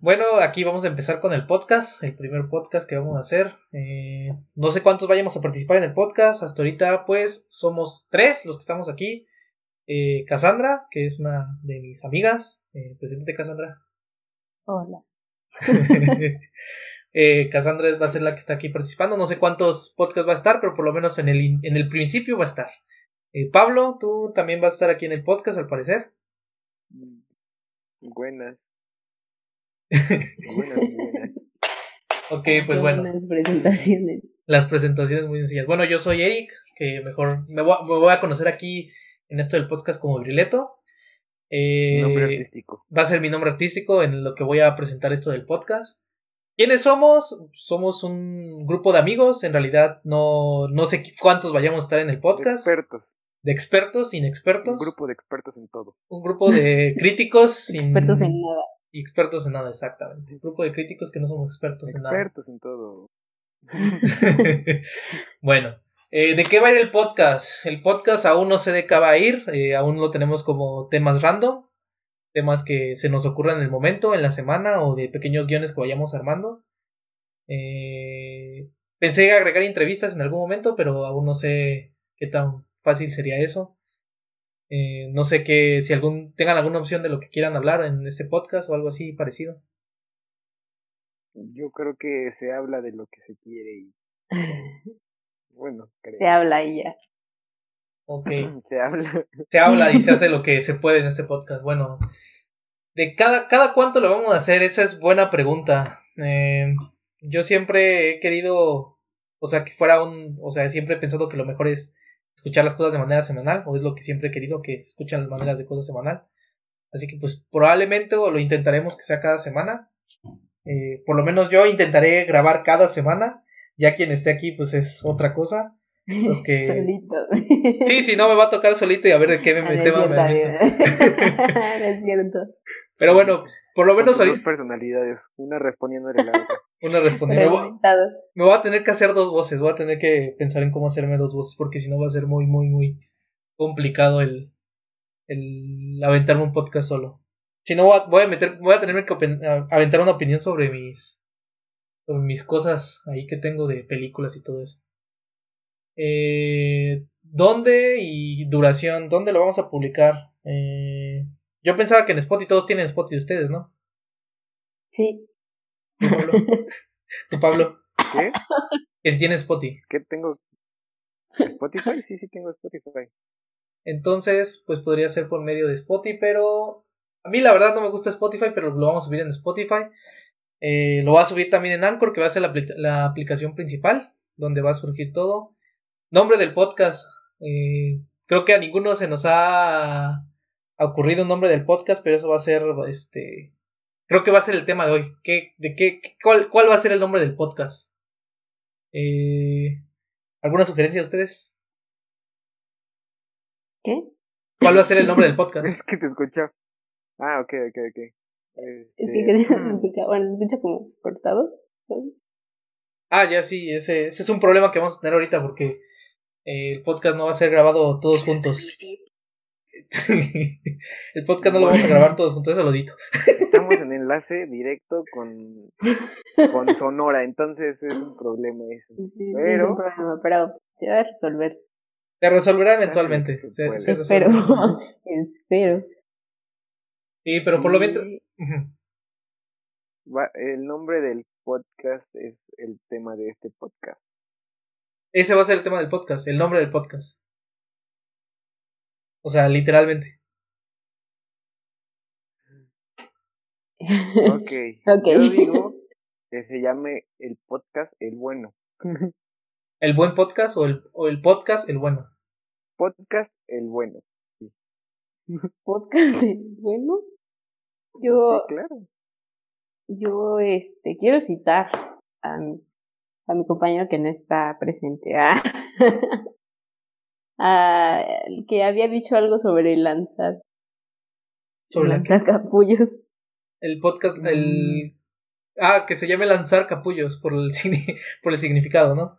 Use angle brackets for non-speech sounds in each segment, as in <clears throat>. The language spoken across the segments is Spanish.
bueno, aquí vamos a empezar con el podcast, el primer podcast que vamos a hacer. Eh, no sé cuántos vayamos a participar en el podcast. Hasta ahorita, pues, somos tres los que estamos aquí. Eh, Cassandra, que es una de mis amigas. Eh, preséntate, Cassandra. Hola. <laughs> eh, Cassandra va a ser la que está aquí participando. No sé cuántos podcasts va a estar, pero por lo menos en el, en el principio va a estar. Eh, Pablo, tú también vas a estar aquí en el podcast, al parecer. Buenas. Buenas, buenas. <laughs> Ok, pues bueno. Las presentaciones. Las presentaciones muy sencillas. Bueno, yo soy Eric, que mejor me voy, a, me voy a conocer aquí en esto del podcast como Brileto. Eh, Nombre artístico. Va a ser mi nombre artístico en lo que voy a presentar esto del podcast. ¿Quiénes somos? Somos un grupo de amigos. En realidad no, no sé cuántos vayamos a estar en el podcast. Expertos. De expertos, inexpertos. Un grupo de expertos en todo. Un grupo de <laughs> críticos. sin- Expertos en nada. Y expertos en nada, exactamente. Un grupo de críticos que no somos expertos en nada. Expertos en todo. <laughs> bueno, eh, ¿de qué va a ir el podcast? El podcast aún no sé de qué va a ir, eh, aún lo tenemos como temas random, temas que se nos ocurran en el momento, en la semana o de pequeños guiones que vayamos armando. Eh, pensé agregar entrevistas en algún momento, pero aún no sé qué tan fácil sería eso. Eh, no sé que si algún tengan alguna opción de lo que quieran hablar en este podcast o algo así parecido. Yo creo que se habla de lo que se quiere y <laughs> bueno, creo. Se habla y ya. Ok. <laughs> Se habla. se habla y se hace lo que se puede en este podcast. Bueno, de cada, cada cuánto lo vamos a hacer, esa es buena pregunta. Eh, yo siempre he querido, o sea, que fuera un, o sea, siempre he pensado que lo mejor es escuchar las cosas de manera semanal, o es lo que siempre he querido, que se escuchan las maneras de cosas semanal. Así que pues probablemente o lo intentaremos que sea cada semana. Eh, por lo menos yo intentaré grabar cada semana. Ya quien esté aquí pues es otra cosa. Los que... <laughs> Solito. Sí, si no me va a tocar solito y a ver de qué me, Ah, no es tema me meto. <laughs> Pero bueno, por lo menos ahorita personalidades, una respondiéndole a la otra. Una respondiendo. Me voy, me voy a tener que hacer dos voces, voy a tener que pensar en cómo hacerme dos voces, porque si no va a ser muy, muy, muy complicado el, el aventarme un podcast solo. Si no, voy a, voy a meter, voy a tener que aventar una opinión sobre mis, sobre mis cosas ahí que tengo de películas y todo eso. Eh, ¿Dónde y duración? ¿Dónde lo vamos a publicar? Eh, yo pensaba que en Spotify todos tienen Spotify ustedes, ¿no? Sí. ¿Tú, Pablo? <laughs> ¿Tú, Pablo? ¿Qué? Que si tienes Spotify. ¿Qué tengo? ¿Spotify? Sí, sí tengo Spotify. Entonces, pues podría ser por medio de Spotify, pero a mí la verdad no me gusta Spotify, pero lo vamos a subir en Spotify. Eh, lo va a subir también en Anchor, que va a ser la, apli- la aplicación principal, donde va a surgir todo. Nombre del podcast. eh, creo que a ninguno se nos ha, ha ocurrido un nombre del podcast, pero eso va a ser, este, creo que va a ser el tema de hoy. ¿Qué, de qué, qué- cuál, cuál va a ser el nombre del podcast? Eh, ¿Alguna sugerencia de ustedes? ¿Qué? ¿Cuál va a ser el nombre del <laughs> podcast? Es que te escucho. Ah, ok, ok, ok. Es que Este, que se <laughs> escucha, bueno, se escucha como cortado, ¿sabes? Ah, ya sí, ese, ese es un problema que vamos a tener ahorita porque eh, el podcast no va a ser grabado todos juntos. <laughs> el podcast no lo vamos a grabar todos juntos, eso lo dito. Estamos en enlace directo con, con Sonora, entonces es un problema eso. Sí, es un problema, pero se va a resolver. Se resolverá eventualmente. que se se- puede. se Espero. <laughs> Espero. Sí, pero por lo menos... Va- el nombre del podcast es el tema de este podcast. Ese va a ser el tema del podcast, el nombre del podcast. O sea, literalmente. Ok. <laughs> Ok. Yo digo que se llame el podcast El Bueno. <laughs> ¿El buen podcast o el, o el podcast el bueno? Podcast El Bueno. <laughs> Podcast de- bueno. Yo, Sí, claro. yo este quiero citar a mi, a mi compañero que no está presente. Ah. Ah, que había dicho algo sobre lanzar, Sobre la- lanzar capullos. el podcast, el... Ah, que se llame lanzar capullos por el, <laughs> por el significado, ¿no?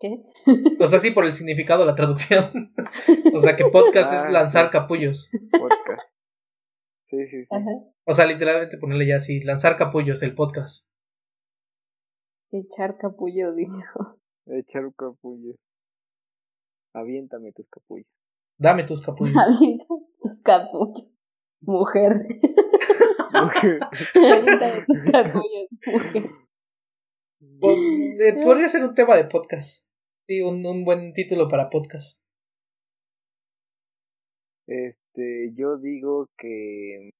¿Qué? O sea, sí, por el significado, la traducción. <laughs> o sea, que podcast Ah, es lanzar sí. capullos. Podcast. Sí, sí, sí. Ajá. O sea, literalmente ponerle ya así, lanzar capullos, el podcast. Echar capullo, <laughs> dijo. Echar un capullo. Aviéntame tus capullos. Dame tus capullos. <laughs> Avienta tus capullos. Mujer. Aviéntame tus capullos, mujer. Pues, eh, podría ser un tema de podcast. Sí, un, un buen título para podcast. Este, yo digo que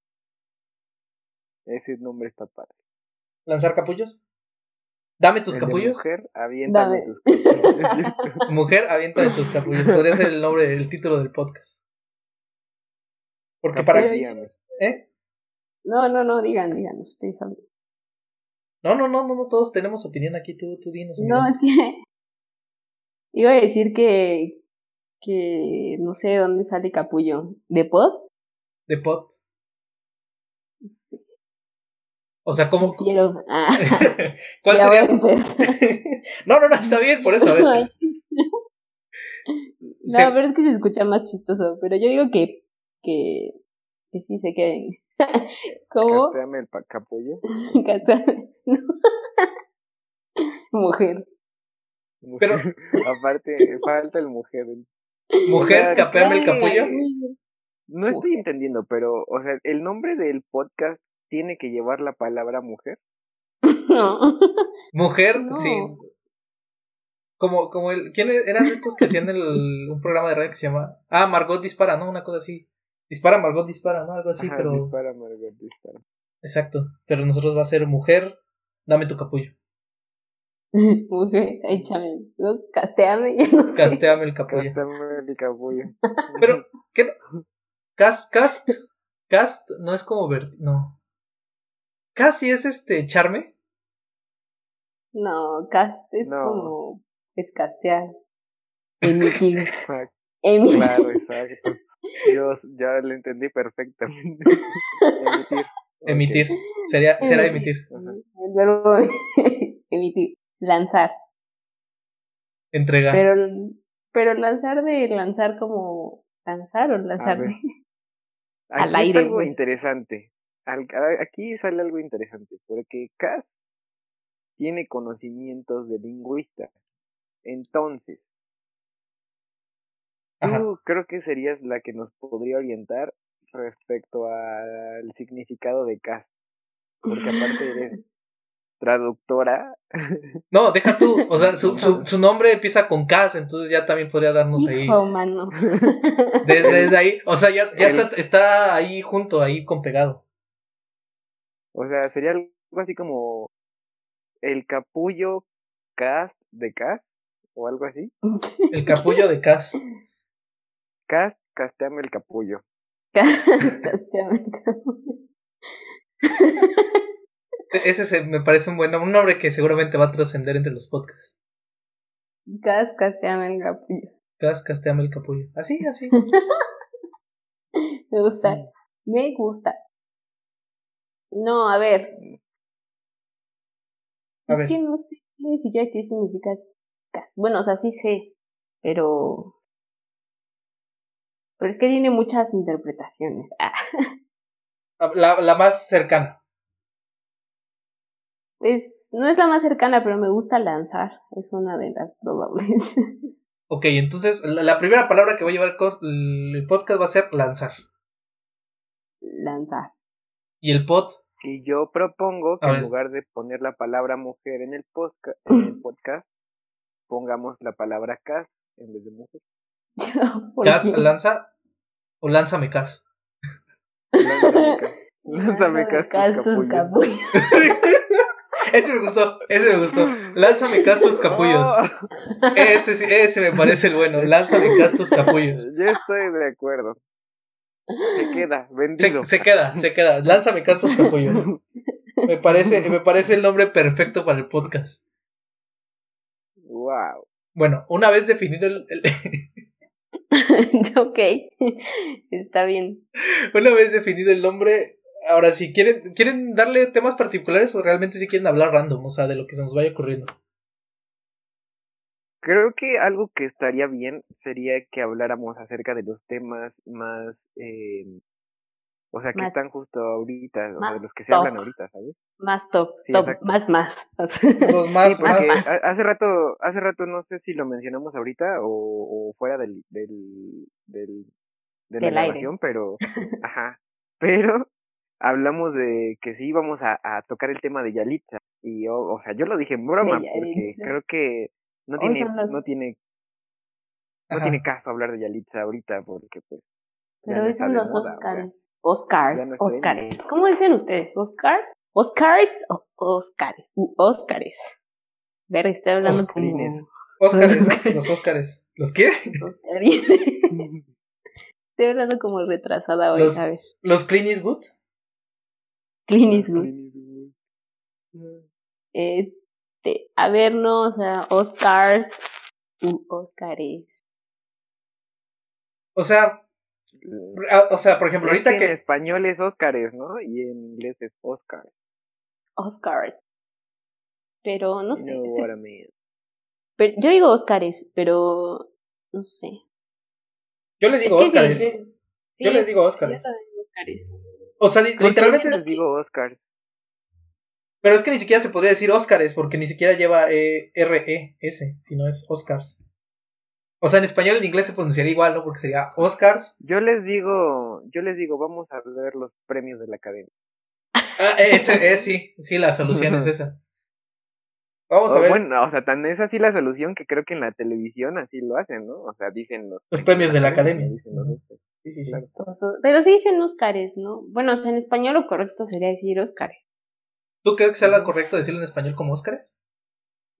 ese nombre está padre. ¿Lanzar capullos? Dame tus El capullos. mujer, aviéntame Dame. tus capullos. <laughs> Mujer, aviéntame tus capullos. Podría ser el nombre, el título del podcast. Porque para. Pero-. ¿Eh? No, no, no, digan, digan, ustedes saben. No, no, no, no, no, todos tenemos opinión aquí, tú, tú dinos. No, es que <laughs> iba a decir que, que no sé dónde sale capullo. ¿De pod? De pod. Sí, O sea, ¿cómo? quiero. Ah, <laughs> ¿Cuál ya voy a sería? <laughs> no, no, no, está bien, por eso, a ver. No, Se- pero es que se escucha más chistoso. Pero yo digo que, que, que sí se queden. <laughs> ¿Cómo? Casteame el capullo. No. Mujer. Mujer. Pero- Aparte, falta el mujer. Mujer, capeame el capullo. No estoy entendiendo, pero, o sea, el nombre del podcast tiene que llevar la palabra mujer. <laughs> No. Mujer, No. sí. Como, como el. ¿Quiénes eran estos que hacían el, <laughs> un programa de radio que se llama. Ah, Margot dispara, ¿no? Una cosa así. Dispara, Margot dispara, ¿no? Algo así, Ajá, pero. dispara, Margot, dispara. Exacto. Pero nosotros va a ser mujer, dame tu capullo. <laughs> Mujer, échame. ¿no? Casteame, ya no sé. Casteame el capullo. Casteame el capullo. Pero, ¿qué? no? Cast, cast, cast, no es como ver, no. Casi es este, charme. No, cast es No. como. Es castear. Emitir. <laughs> Emitir. Claro, exacto. Yo ya lo entendí perfectamente. <laughs> Emitir. Emitir. Sería, será emitir. Ajá. El verbo <laughs> emitir. Lanzar. Entregar. Pero, pero lanzar de lanzar como. Lanzar o lanzar de. Al aire, algo pues. interesante. Aquí sale algo interesante, porque Cass tiene conocimientos de lingüista. Entonces, Ajá. tú creo que serías la que nos podría orientar respecto al significado de Cass. Porque aparte eres <laughs> traductora. No, deja tú. O sea, su, su, <laughs> su nombre empieza con Cas, entonces ya también podría darnos ahí. Hijo, mano. Desde, desde ahí. O sea, ya, ya El- está, está ahí junto, ahí con pegado. O sea, sería algo así como el capullo cast de Cass o algo así. El capullo de Cas. Cast, casteame el capullo. <laughs> Casteame. E- Ese se- me parece un buen nombre, un nombre que seguramente va a trascender entre los podcasts. Cas, casteame el capullo. Cas, casteame el capullo. Así, así. <laughs> Me gusta. Me gusta. No, a ver. A es ver. que no sé ni siquiera qué significa. Bueno, o sea, sí sé, pero. Pero es que tiene muchas interpretaciones. Ah, La, la más cercana. pues no es la más cercana, pero me gusta lanzar. Es una de las probables. <laughs> Ok, entonces la, la primera palabra que voy a llevar el podcast va a ser lanzar. lanzar. Y el pod, Y yo propongo que en lugar de poner la palabra mujer en el, posca- en el <laughs> podcast, pongamos la palabra cast en vez de mujer. <laughs> ¿Por Cas, lanza o lánzame Cas. Lánzame cast. <laughs> Lánzame Lánzame cast, cas, tus capullos. ese me gustó, ese me gustó. Lánzame Cas tus capullos. Ese, sí- ese me parece el bueno. Lánzame Cas tus capullos. yo estoy de acuerdo. Se queda, vendido. Se, se queda, se queda. Lánzame Cas tus capullos. Me parece, me parece el nombre perfecto para el podcast. Wow. Bueno, una vez definido el, el- <laughs> ok, está bien. una vez definido el nombre, ahora si quieren, quieren darle temas particulares o realmente si quieren hablar random, o sea, de lo que se nos vaya ocurriendo. Creo que algo que estaría bien sería que habláramos acerca de los temas más eh, O sea, que Más- están justo ahorita, o sea, de los que se top. hablan ahorita, ¿sabes? Más top, Sí, top, exacto. más, más. Los <laughs> más, Sí, porque más- ha- hace rato, hace rato no sé si lo mencionamos ahorita o, o fuera del, del, del, de la aire. grabación, pero, ajá, pero hablamos de que sí íbamos a, a tocar el tema de Yalitza y yo, o sea, yo lo dije en broma porque creo que no tiene, los- no tiene, no tiene caso hablar de Yalitza ahorita porque pues Pero no hoy está son los moda. Oscars. Oscars, no Oscars. ¿Cómo dicen ustedes? ¿Oscar? ¿Oscars o Oscars? Oscars. Ver, estoy hablando Oscarines. como Óscares, ¿no? Los Óscares. ¿Los qué? Oscarines. <laughs> Estoy hablando como retrasada hoy, Los- ¿sabes? ¿Los Clint Eastwood? Clint Eastwood. Este, a ver, no, o sea, Oscars u Oscars. O sea, a- o sea, por ejemplo, Es ahorita que en que... español es Óscares, ¿no? Y en inglés es Oscar. Oscars. Pero no You sé. know sí, what I mean. pero- yo digo Oscars, pero no sé. Yo le digo es que sí, Óscares. sí, sí, Yo les es- digo Yo Óscares. también digo Oscars. O sea, literalmente... yo les digo Oscars. Pero es que ni siquiera se podría decir Óscares, porque ni siquiera lleva eh, R-E-S, sino es Oscars. O sea, en español y en inglés se pronunciaría igual, ¿no? Porque sería Oscars. Yo les digo, yo les digo, vamos a ver los premios de la academia. Ah, eh, ese, eh, sí, sí, la solución es <laughs> esa. Vamos a O ver Bueno, o sea, tan es así la solución que creo que en la televisión así lo hacen, ¿no? O sea, dicen los, los premios de la academia. dicen los Óscares. Sí, sí, sí. Pero sí dicen Oscars, ¿no? Bueno, o sea, en español lo correcto sería decir Oscars. ¿Tú crees que sea lo correcto decirlo en español como Óscares?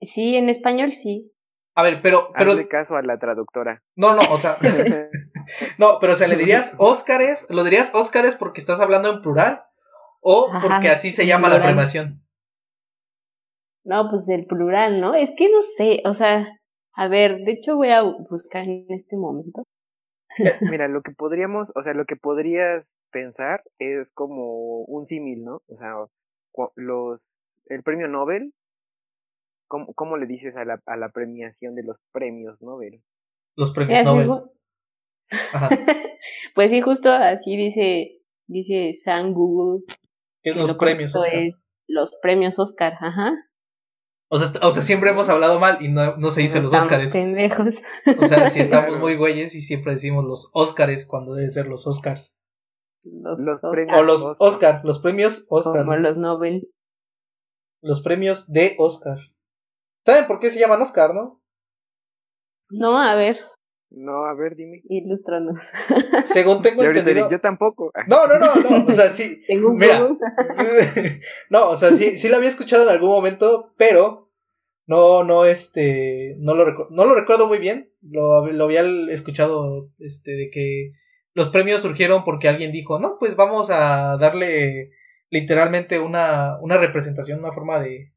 Sí, en español sí. A ver, pero, pero, Hazle caso a la traductora. no, no, o sea, <laughs> <laughs> no, pero o sea, le dirías <laughs> Óscares, lo dirías Óscares porque estás hablando en plural o Ajá, porque así se llama la premiación. No, pues el plural, ¿no? Es que no sé, o sea, a ver, de hecho voy a buscar en este momento. Mira, lo que podríamos, o sea, lo que podrías pensar es como un símil, ¿no? O sea, los, el premio Nobel, ¿cómo, cómo le dices a la, a la premiación de los premios Nobel? Los premios Nobel. Ajá. <laughs> pues sí, justo así dice, dice San Google. ¿Qué es que los lo premios es los premios Oscar, ajá. O sea, o sea, siempre hemos hablado mal y no, no se dice los Estamos Óscares. pendejos. O sea, si <laughs> estamos muy güeyes y siempre decimos los Óscares cuando debe ser los Óscars. Los, Los Oscar, premios. O los. Óscar, los premios Óscar. como los Nobel. Los premios de Óscar. ¿Saben por qué se llaman Óscar, no? No, a ver, No, a ver, dime. ilústranos. <laughs> Según tengo Y ahorita entendido. yo tampoco. <laughs> No, no, no, no. O sea, sí. <laughs> Tengo un Mira. No, o sea, sí, sí lo había escuchado en algún momento, pero no, no, este, no lo, recu- no lo recuerdo muy bien. Lo, lo había escuchado, este, de que los premios surgieron porque alguien dijo, no, pues vamos a darle literalmente una, una representación, una forma de,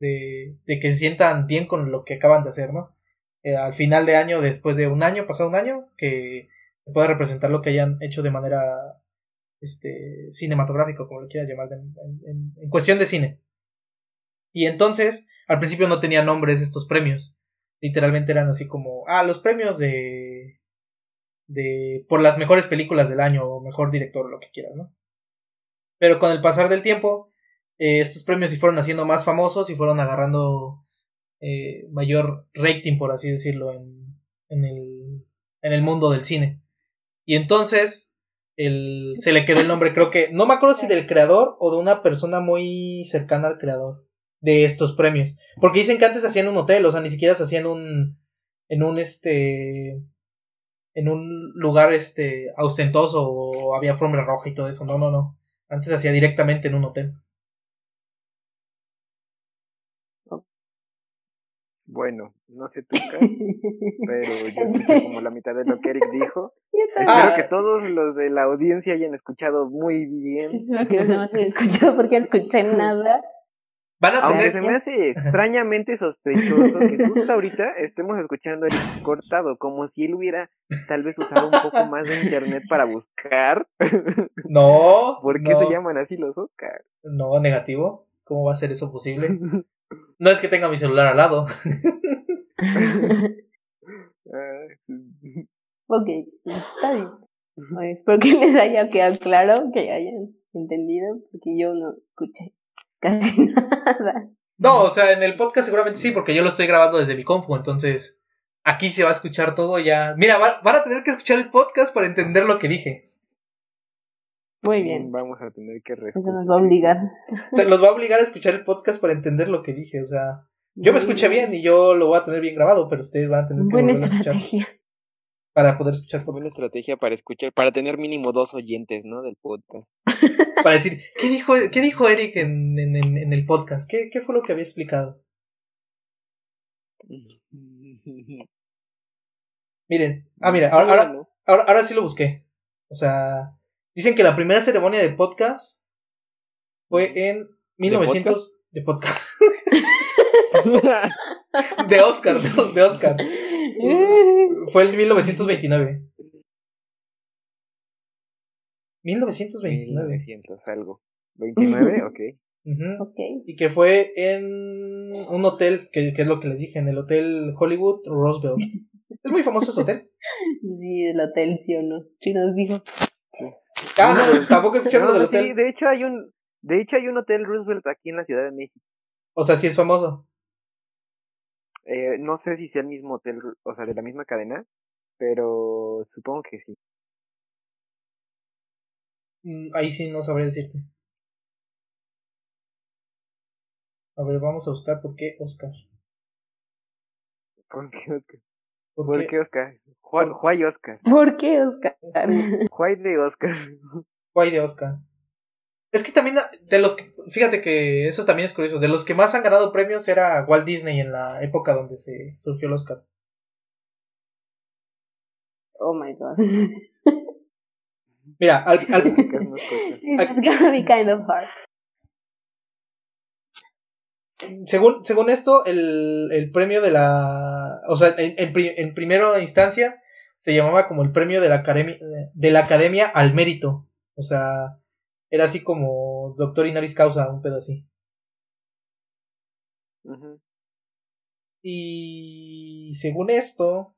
de, de que se sientan bien con lo que acaban de hacer, ¿no? Eh, al final de año, después de un año, pasado un año, que se pueda representar lo que hayan hecho de manera este cinematográfico, como lo quieras llamar, en, en- en cuestión de cine. Y entonces, al principio no tenían nombres estos premios. Literalmente eran así como, ah, los premios de, de, por las mejores películas del año, o mejor director, o lo que quieras, ¿no? Pero con el pasar del tiempo, eh, estos premios se fueron haciendo más famosos y fueron agarrando eh, mayor rating, por así decirlo, en, en, el, en el mundo del cine. Y entonces el, se le quedó el nombre, creo que, no me acuerdo si del creador o de una persona muy cercana al creador de estos premios. Porque dicen que antes hacían un hotel, o sea, ni siquiera se hacían un, en un este, en un lugar este, ostentoso o había alfombra roja y todo eso. No, no, no. Antes se hacía directamente en un hotel. Bueno, no sé tú, Cas, <laughs> pero yo escuché como la mitad de lo que Eric dijo. Espero Ah. que todos los de la audiencia hayan escuchado muy bien. Espero que no se escuchó porque no escuché nada. Van a Aunque tener, se me hace extrañamente sospechoso que justo ahorita estemos escuchando a Eric cortado, como si él hubiera tal vez usado un poco más de internet para buscar. no, <laughs> ¿Por qué no, se llaman así los Oscars? no, negativo. ¿Cómo va a ser eso posible? <laughs> No es que tenga mi celular al lado. <laughs> Ok, está bien. Pues, espero que les haya quedado claro, que hayan entendido, porque yo no escuché casi <laughs> nada. No, o sea, en el podcast seguramente sí, porque yo lo estoy grabando desde mi compu, entonces aquí se va a escuchar todo ya. Mira, va- van a tener que escuchar el podcast para entender lo que dije. Muy bien, Vamos a tener que eso nos va a obligar. Se los va a obligar a escuchar el podcast para entender lo que dije, o sea, yo me escuché bien y yo lo voy a tener bien grabado, pero ustedes van a tener que Buena a escuchar estrategia. Para poder escuchar Buena podcast. estrategia para escuchar, para tener mínimo dos oyentes, ¿no? Del podcast. <laughs> Para decir, ¿qué dijo, qué dijo Eric en, en, en- en el podcast? ¿Qué, ¿Qué fue lo que había explicado? <laughs> Miren, ah, mira, ahora, ahora, Bueno, ahora, ahora sí lo busqué. O sea, dicen que la primera ceremonia de podcast fue en 1900 de podcast <laughs> de Oscar, de, de Oscar. <laughs> Fue en 1929. 1929. 1900 algo. 29, <laughs> ok. Ujú. ok. Y que fue en un hotel, que, que es lo que les dije, en el Hotel Hollywood Roosevelt. Es muy famoso ese hotel. <laughs> Sí, el hotel, sí o no. Sí nos dijo. Ah, no, tampoco escucharon No, del sí, hotel. de hecho hay un, de hecho hay un hotel Roosevelt aquí en la Ciudad de México. O sea, sí es famoso. Eh, no sé si sea el mismo hotel, o sea, de la misma cadena, pero supongo que sí. Mm, Ahí sí no sabré decirte. A ver, vamos a buscar por qué Oscar. ¿Por qué Oscar? ¿Por ¿Por qué? qué Oscar? Juan, Juay Oscar. ¿Por qué, Oscar? <laughs> Juay de Oscar. Guay de Oscar. Es que también de los que, fíjate que eso también es curioso, de los que más han ganado premios era Walt Disney en la época donde se surgió el Oscar. Oh my god. Mira, al, al-. <laughs> <laughs> This is gonna be kind of hard. según, según esto, el, el premio de la, o sea, en, en, pri- en primera instancia se llamaba como el premio de la academia, de la academia al mérito. O sea, era así como doctor honoris causa, un pedo así. Y según esto,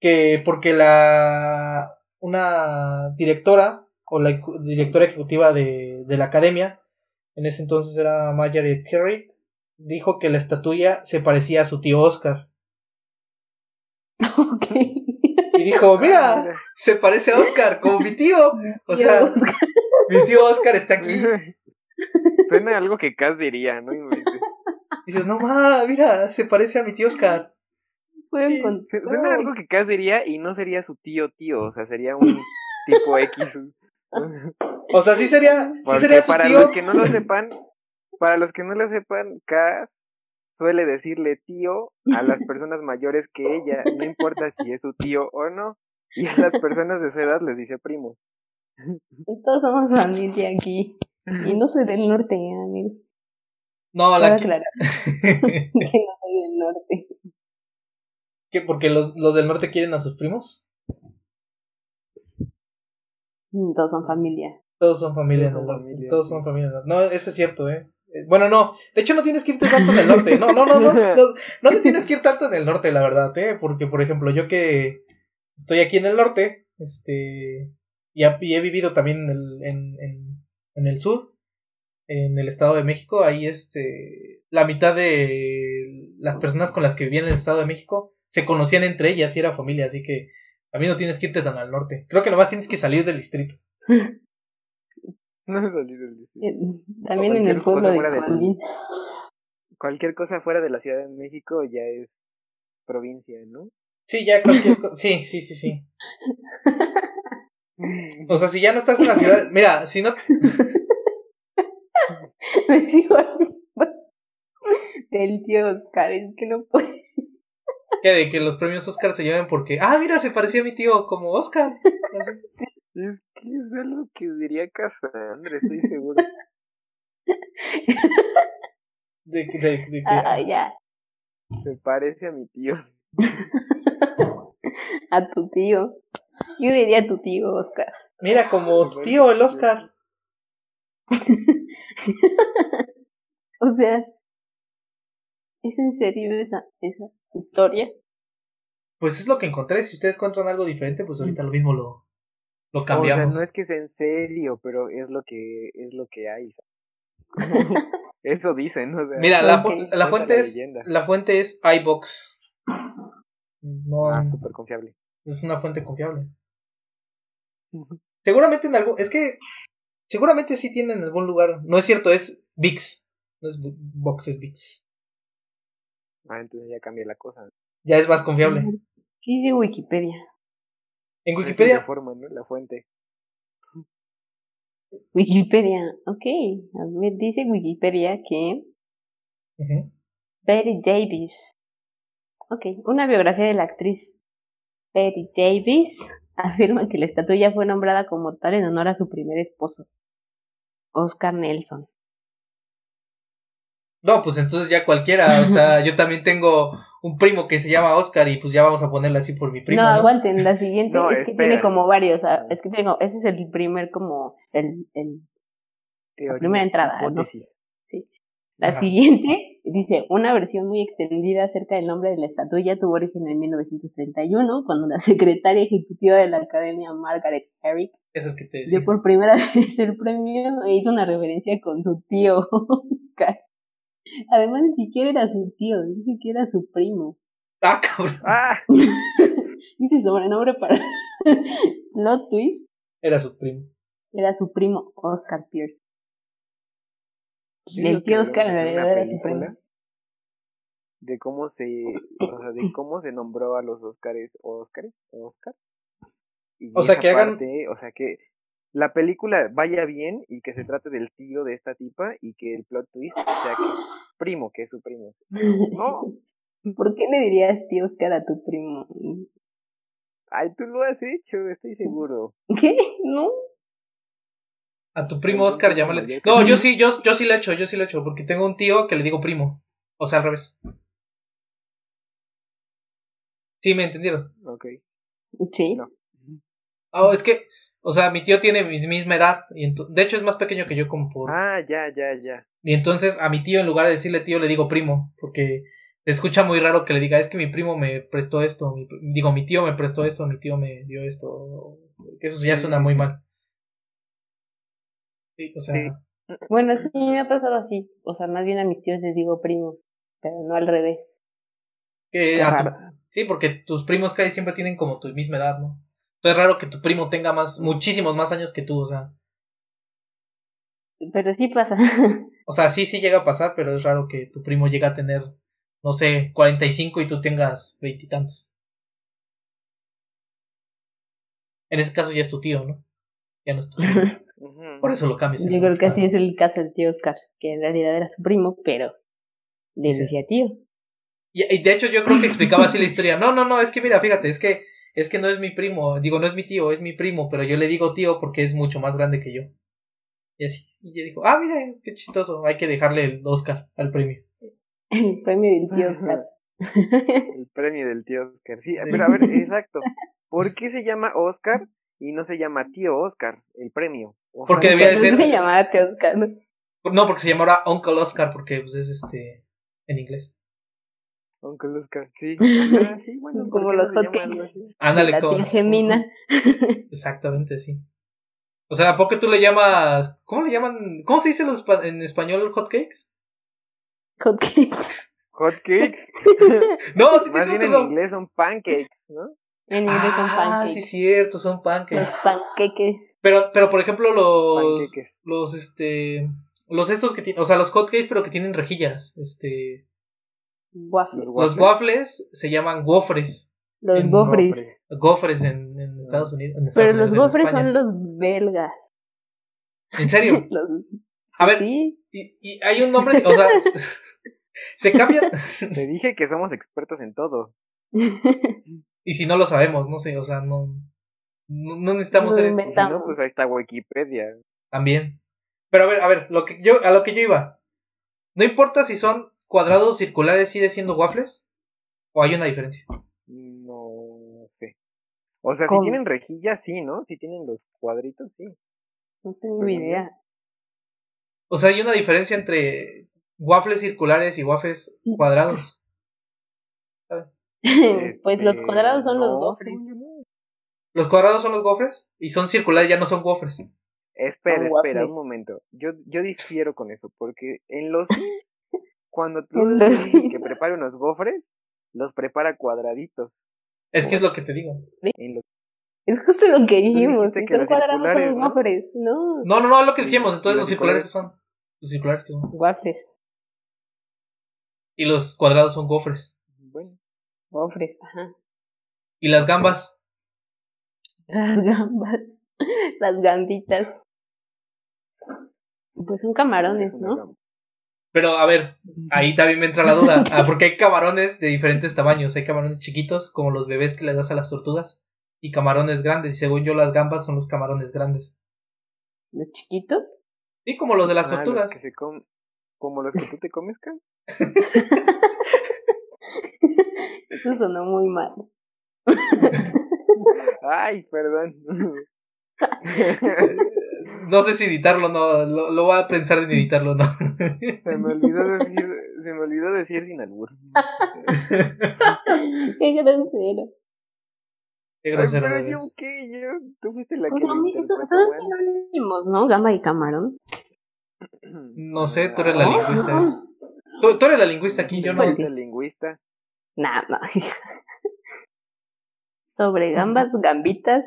que porque la una directora o la directora ejecutiva de, de la academia, en ese entonces era Margaret Kerry, dijo que la estatuilla se parecía a su tío Oscar. Ok. Y dijo, mira, <laughs> se parece a Oscar, como mi tío. <laughs> O sea, Oscar. Mi tío Oscar está aquí. <laughs> Suena algo que Cas diría, ¿no? Dices, no ma, mira, se parece a mi tío Oscar. Pueden Su- Suena a algo que Cas diría y no sería su tío tío, o sea, sería un tipo X. O sea, sí sería, sí Porque sería su para tío. los que no lo sepan, para los que no lo sepan, Cas suele decirle tío a las personas mayores que ella, no importa si es su tío o no, y a las personas de esa edad les dice primos. Todos somos familia aquí. Y no soy del norte, eh, amigos. No, Quiero la aclarar <laughs> que no soy del norte. ¿Qué? ¿Porque los, los del norte quieren a sus primos? Mm, Todos son familia. Todos son familia en Todos el son norte. familia, Todos son familia. en el norte. No, eso es cierto, ¿eh? Eh, Bueno, no. De hecho, no tienes que irte tanto en el norte. No, no, no, no. No, no te tienes que ir tanto en el norte, la verdad, ¿eh? Porque, por ejemplo, yo que estoy aquí en el norte, este. Y, ha- y he vivido también en el, en, en, en el sur, en el Estado de México. Ahí, este. La mitad de las personas con las que vivían en el Estado de México se conocían entre ellas y era familia, así que. A mí no tienes que irte tan al norte. Creo que nomás tienes que salir del distrito. <laughs> No salí del distrito. Eh, También en el pueblo de. <laughs> Cualquier cosa fuera de la Ciudad de México ya es provincia, ¿no? Sí, ya cualquier cosa. Sí, sí, sí, sí. <laughs> O sea, si ya no estás en la ciudad. <laughs> Mira, si no. <laughs> Me sigo del tío Oscar, es que no puedo. Que de que los premios Oscar se lleven porque. Ah, mira, se parecía a mi tío como Oscar. <laughs> Es que es algo que diría Cassandra, estoy seguro. De, que- de, de que- Ah, ya. Se parece a mi tío. A tu tío. Yo diría a tu tío Oscar. Mira, como tu tío, el Oscar. <laughs> O sea, ¿es en serio esa, esa historia? Pues es lo que encontré. Si ustedes encuentran algo diferente, pues ahorita lo mismo lo, lo O sea, cambiamos. no es que sea en serio, pero es lo que es lo que hay. <laughs> Eso dicen, o sea. Mira, la, fu- la fuente la es leyenda. la fuente es iBox. No Ah, súper confiable. es una fuente confiable. Seguramente en algún es que seguramente sí tiene en algún lugar. No es cierto, es VIX. No es Box, es VIX. Ah, entonces ya cambia la cosa. Ya es más confiable. ¿Qué dice Wikipedia? En Es Wikipedia forma, ¿no? La fuente. Wikipedia, ok. A ver, dice Wikipedia que Ujú. Betty Davis. Ok, una biografía de la actriz Betty Davis <laughs> afirma que la estatuilla fue nombrada como tal en honor a su primer esposo, Oscar Nelson. No, pues entonces ya cualquiera, o sea, <laughs> yo también tengo un primo que se llama Oscar y pues ya vamos a ponerle así por mi primo. no, ¿no? aguanten, la siguiente <laughs> No, es que espera. tiene como varios, es que tengo, ese es el primer como, el, el, Teoría, primera entrada, no hipótesis. La Ajá. siguiente <laughs> dice, una versión muy extendida acerca del nombre de la estatuilla tuvo origen en 1931, cuando la secretaria ejecutiva de la academia Margaret Herrick dio por primera <laughs> vez el premio e hizo una reverencia con su tío <laughs> Oscar. Además, ni siquiera era su tío, ni siquiera era su primo. Ah, cabrón. ¡Ah! Dice sobrenombre para plot twist, Era su primo. era su primo Oscar Pierce. Tío Oscar en hablamos en realidad una era su película. primo. de cómo se, o sea, de <coughs> cómo se nombró a los Óscares, Óscares, Óscar. Y O sea, que hagan- o sea, que la película vaya bien y que se trate del tío de esta tipa y que el plot twist sea que es primo, que es su primo. No, <laughs> ¿Por qué le dirías tío Oscar a tu primo? ay, tú lo has hecho, estoy seguro. ¿Qué? ¿No? A tu primo Oscar, llámale. No, yo sí, yo, yo sí lo he hecho, yo sí lo he hecho, porque tengo un tío que le digo primo. O sea, al revés. Sí, me entendieron. Ok, Sí. no. Ah, es que, o sea, mi tío tiene mi misma edad, y de hecho es más pequeño que yo como por... Ah, ya, ya, ya. Y entonces a mi tío, en lugar de decirle tío, le digo primo, porque se escucha muy raro que le diga, es que mi primo me prestó esto, mi digo, mi tío me prestó esto, mi tío me dio esto, eso ya suena muy mal. Sí, o sea, Sí. Bueno, sí, me ha pasado así. O sea, más bien a mis tíos les digo primos, pero no al revés. que Qué a tu- raro. sí, porque tus primos casi siempre tienen como tu misma edad, ¿no? Sea, es raro que tu primo tenga más, muchísimos más años que tú, o sea, Pero sí pasa. <laughs> o sea, sí, sí llega a pasar, pero es raro que tu primo llegue a tener, no sé, 45 y tú tengas veintitantos. En ese caso ya es tu tío, ¿no? Ya no es tu <laughs> Por eso lo cambias. Yo creo que así es el caso del tío Oscar, que en realidad era su primo, pero le Sí. decía tío. Y, y de hecho yo creo que explicaba así la historia. No, no, no, es que mira, fíjate, es que es que no es mi primo, digo, no es mi tío, es mi primo, pero yo le digo tío porque es mucho más grande que yo. Y así, y ella dijo, ah, mira, qué chistoso, hay que dejarle el Oscar al premio. El premio del tío Oscar. El premio del tío Oscar. Sí, pero a ver, exacto. ¿Por qué se llama Oscar y no se llama tío Oscar, el premio? Porque debía de ¿Por qué ser- se llamaba tío Oscar? ¿no? No, porque se llamaba Uncle Oscar, porque pues, es este en inglés. Uncle Oscar, sí. Sí, bueno, <laughs> ¿por Como qué los hotcakes. Ándale la con. tía Gemina. Exactamente, sí. O sea, ¿a poco tú le llamas. ¿Cómo le llaman? ¿Cómo se dice los en español hotcakes? Hotcakes. Hotcakes. <laughs> No, sí, Más bien en inglés son pancakes, ¿no? En inglés son Ah, sí, pancakes. cierto, son pancakes. Los panqueques. Pero, pero por ejemplo, los. Panqueques. Los, este. Los estos que tienen. O sea, los hotcakes, pero que tienen rejillas. Este. Waffles. Los waffles se llaman gofres. Los gofres. Gofres en, en Estados Unidos. en Estados Pero Unidos, los gofres son los belgas. ¿En serio? <laughs> Los, A ver, sí. y, y hay un nombre. O sea, <laughs> se cambia. Te dije que somos expertos en todo. <laughs> Y si no lo sabemos, no sé, o sea, no. No, no necesitamos ser Y si no, pues ahí está Wikipedia. También. Pero a ver, a ver, lo que yo, a lo que yo iba. No importa si son cuadrados o circulares, sigue siendo waffles. ¿O hay una diferencia? No sé. O sea, ¿Cómo? si tienen rejillas, sí, ¿no? Si tienen los cuadritos, sí. No tengo ni idea. O sea, hay una diferencia entre waffles circulares y waffles cuadrados. <laughs> pues los Este, cuadrados son los gofres. Los cuadrados son los gofres y son circulares, ya no son gofres. Espera, Son espera, waffles. un momento. Yo, yo difiero con eso, porque en los <laughs> cuando tú dices que Sims. prepare unos gofres, los prepara cuadraditos. Es que es lo que te digo. En los... Es justo lo que dijimos. que los cuadrados son los ¿no? gofres. No. No, no, no, es lo que decíamos. Entonces los los circulares circulares. son. Los circulares que son. Waffles. Y los cuadrados son gofres. Bueno, Gofres, ajá. Y las gambas. Las gambas. <laughs> Las gambitas. Pues son camarones, ¿no? Pero a ver, ahí también me entra la duda. <laughs> Ah, porque hay camarones de diferentes tamaños. Hay camarones chiquitos, como los bebés que les das a las tortugas. Y camarones grandes. Y según yo, las gambas son los camarones grandes. Los chiquitos. Sí, como los de las Ah, los tortugas. que se com- Como los que tú te comes, Cas. <laughs> <laughs> Eso sonó muy mal. Ay, perdón. <laughs> No sé si editarlo, no. Lo, lo voy a pensar en editarlo, no. se me olvidó decir, se me olvidó decir sin albur. <laughs> Qué grosero. Qué Ay, grosero pero eres. yo qué, yo, tú fuiste la Pues que mí, son sinónimos, ¿no? Gamba y camarón. No sé, tú eres la ¿No? lingüista. ¿No? Tú, tú eres la lingüista aquí, yo no. Híjole. Soy lingüista. Nah, no. <laughs> Sobre gambas, gambitas,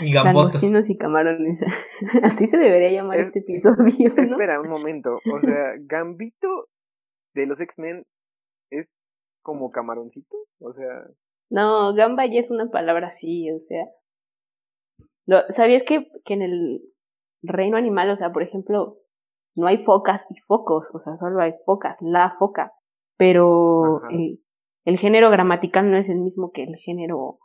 Y langostinos y camarones. <laughs> Así se debería llamar Es- este episodio, ¿no? Espera un momento. O sea, Gambito de los X-Men es como camaroncito. O sea, No, gamba ya es una palabra así, o sea. Lo- ¿Sabías que, que en el reino animal, o sea, por ejemplo, no hay focas y focos, o sea, solo hay focas, la foca, pero el, el género gramatical no es el mismo que el género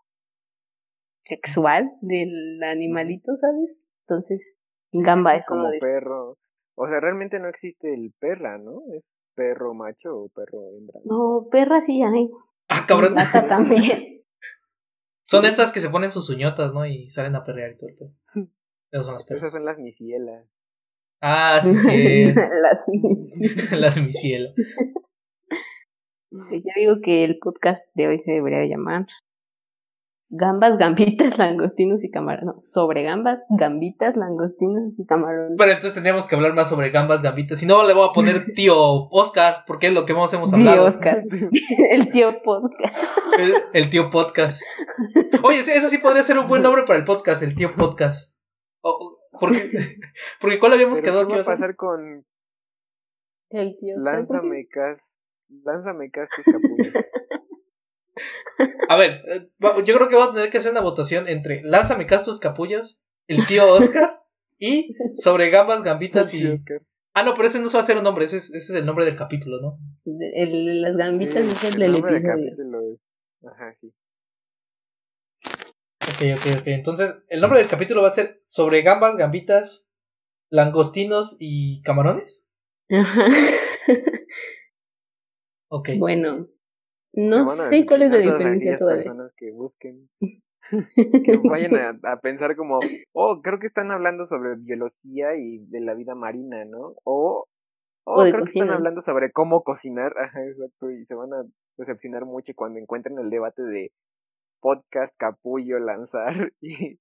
sexual del animalito, ¿sabes? Entonces, gamba es como de perro. O sea, realmente no existe el perra, ¿no? Es perro macho o perro hembra. No, perra sí hay. Ah, cabrón. También. <laughs> Son estas que se ponen sus uñotas, ¿no? Y salen a perrear y todo. <laughs> Esas son las Esas perras. son las misielas. Ah, sí, <laughs> sí. Las <laughs> misiones. las misielas. Pues Yo digo que el podcast de hoy se debería de llamar Gambas, gambitas, langostinos y camarones. No, sobre gambas, gambitas, langostinos y camarones. Pero entonces tendríamos que hablar más sobre gambas, gambitas. Si no, le voy a poner <laughs> tío Oscar, porque es lo que más hemos hablado. Oscar, el tío podcast. El, el tío podcast. Oye, eso sí podría ser un buen nombre para el podcast, el tío podcast. O- porque, porque ¿cuál habíamos Pero quedado ¿qué va iba a pasar con El tío. Lánzame Cas? Lánzame Cas tus capullos. A ver, eh, yo creo que vamos a tener que hacer una votación entre Lánzame Castos Capullos, el tío Oscar y sobre gambas, gambitas y. Oscar. Ah, no, pero ese no se va a ser un nombre, ese es, ese es el nombre del capítulo, ¿no? El- las gambitas Sí, es el el del episodio. capítulo es- Ajá, sí. Ok, ok, ok. Entonces, el nombre del capítulo va a ser sobre gambas, gambitas, langostinos y camarones. Ajá. <laughs> Ok. Bueno, no sé cuál es la diferencia todavía. personas que busquen, <laughs> que vayan a, a pensar como, oh, creo que están hablando sobre biología y de la vida marina, ¿no? O, oh, O creo que están hablando sobre cómo cocinar, <laughs> ajá, exacto, y se van a decepcionar mucho cuando encuentren el debate de podcast, capullo, lanzar <laughs> y,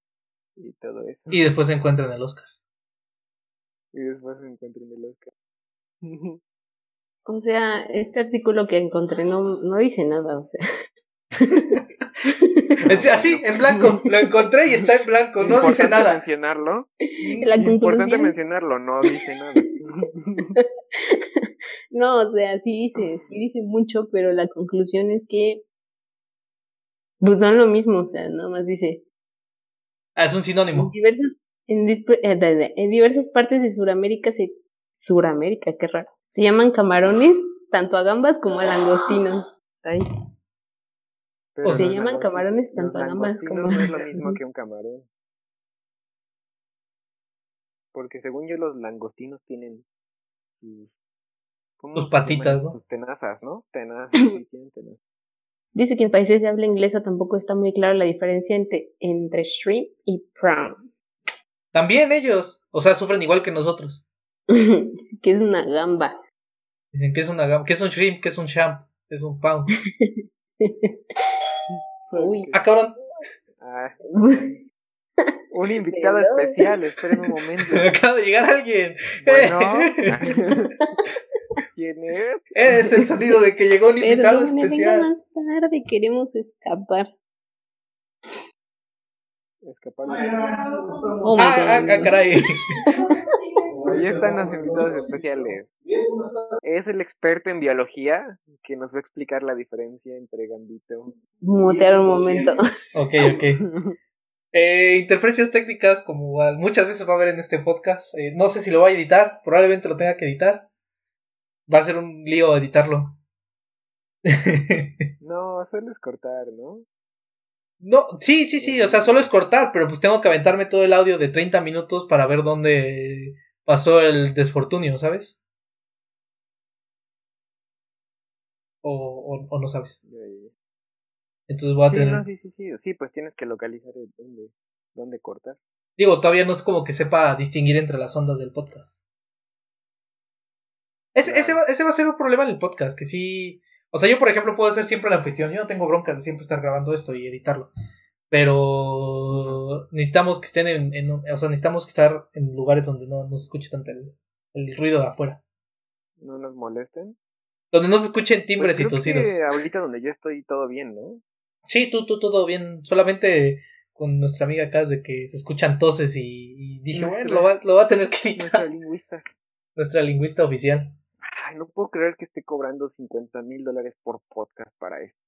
y todo eso. Y después se encuentran el Oscar. Y después encuentren el Oscar. <laughs> O sea, este artículo que encontré no, no dice nada, o sea. <laughs> Así, en blanco. Lo encontré y está en blanco, no dice nada. mencionarlo. La Importante mencionarlo, no dice nada. No, o sea, sí dice, sí dice mucho, pero la conclusión es que pues son lo mismo, o sea, nada más dice Ah, es un en sinónimo. diversas en, disp- eh, en diversas partes de Sudamérica se Suramérica, qué raro. Se llaman camarones tanto a gambas como a langostinos. Ay, Pero se llaman camarones tanto a gambas langostinos como- No es lo mismo que un camarón. Porque según yo los langostinos tienen sus... patitas, ¿no? Sus tenazas, ¿no? Tenazas, <coughs> sí, tienen tenazas. Dice que en países de habla inglesa tampoco está muy clara la diferencia entre, entre shrimp y prawn. También ellos. O sea, sufren igual que nosotros. <laughs> Que es una gamba. Dicen que es una gam- que es un shrimp, que es un champ, que es un pound. <laughs> Uy. Ah, cabrón. Ah, <laughs> Un invitado especial, esperen un momento. Acaba de llegar alguien. Bueno. ¿Quién es? Es el sonido de que llegó un invitado venga especial. más tarde, queremos escapar. Escapar. Oh my Ah, ah, ah, caray. Ahí están los invitados especiales. Es el experto en biología que nos va a explicar la diferencia entre gambito. Mutear un momento. <laughs> Ok, ok. Eh, interferencias técnicas, como muchas veces va a haber en este podcast. Eh, no sé si lo voy a editar, probablemente lo tenga que editar. Va a ser un lío editarlo. <laughs> No, sueles cortar, ¿no? no, sí, sí, sí, o sea, solo es cortar, pero pues tengo que aventarme todo el audio de 30 minutos para ver dónde pasó el desfortunio, ¿sabes? O, o, o no sabes. Entonces voy a Sí, tener... no, sí, sí, sí. Sí, pues tienes que localizar dónde, dónde cortar. Digo, todavía no es como que sepa distinguir entre las ondas del podcast. Ese, Claro. ese, va, ese va a ser un problema del podcast, que sí... O sea, yo por ejemplo puedo ser siempre el anfitrión, yo no tengo broncas de siempre estar grabando esto y editarlo. Pero necesitamos que estén en, en- O sea, necesitamos que estar en lugares donde no, no se escuche tanto el, el ruido de afuera. No nos molesten. Donde no se escuchen Pues timbres creo y tosidos. que ahorita donde yo estoy todo bien, ¿no? Sí, tú, tú, todo bien. Solamente con nuestra amiga acá de que se escuchan toses y, y dije, bueno, lo va, lo va a tener que Nuestra editar. lingüista. Nuestra lingüista oficial. Ay, no puedo creer que esté cobrando 50 mil dólares por podcast para esto.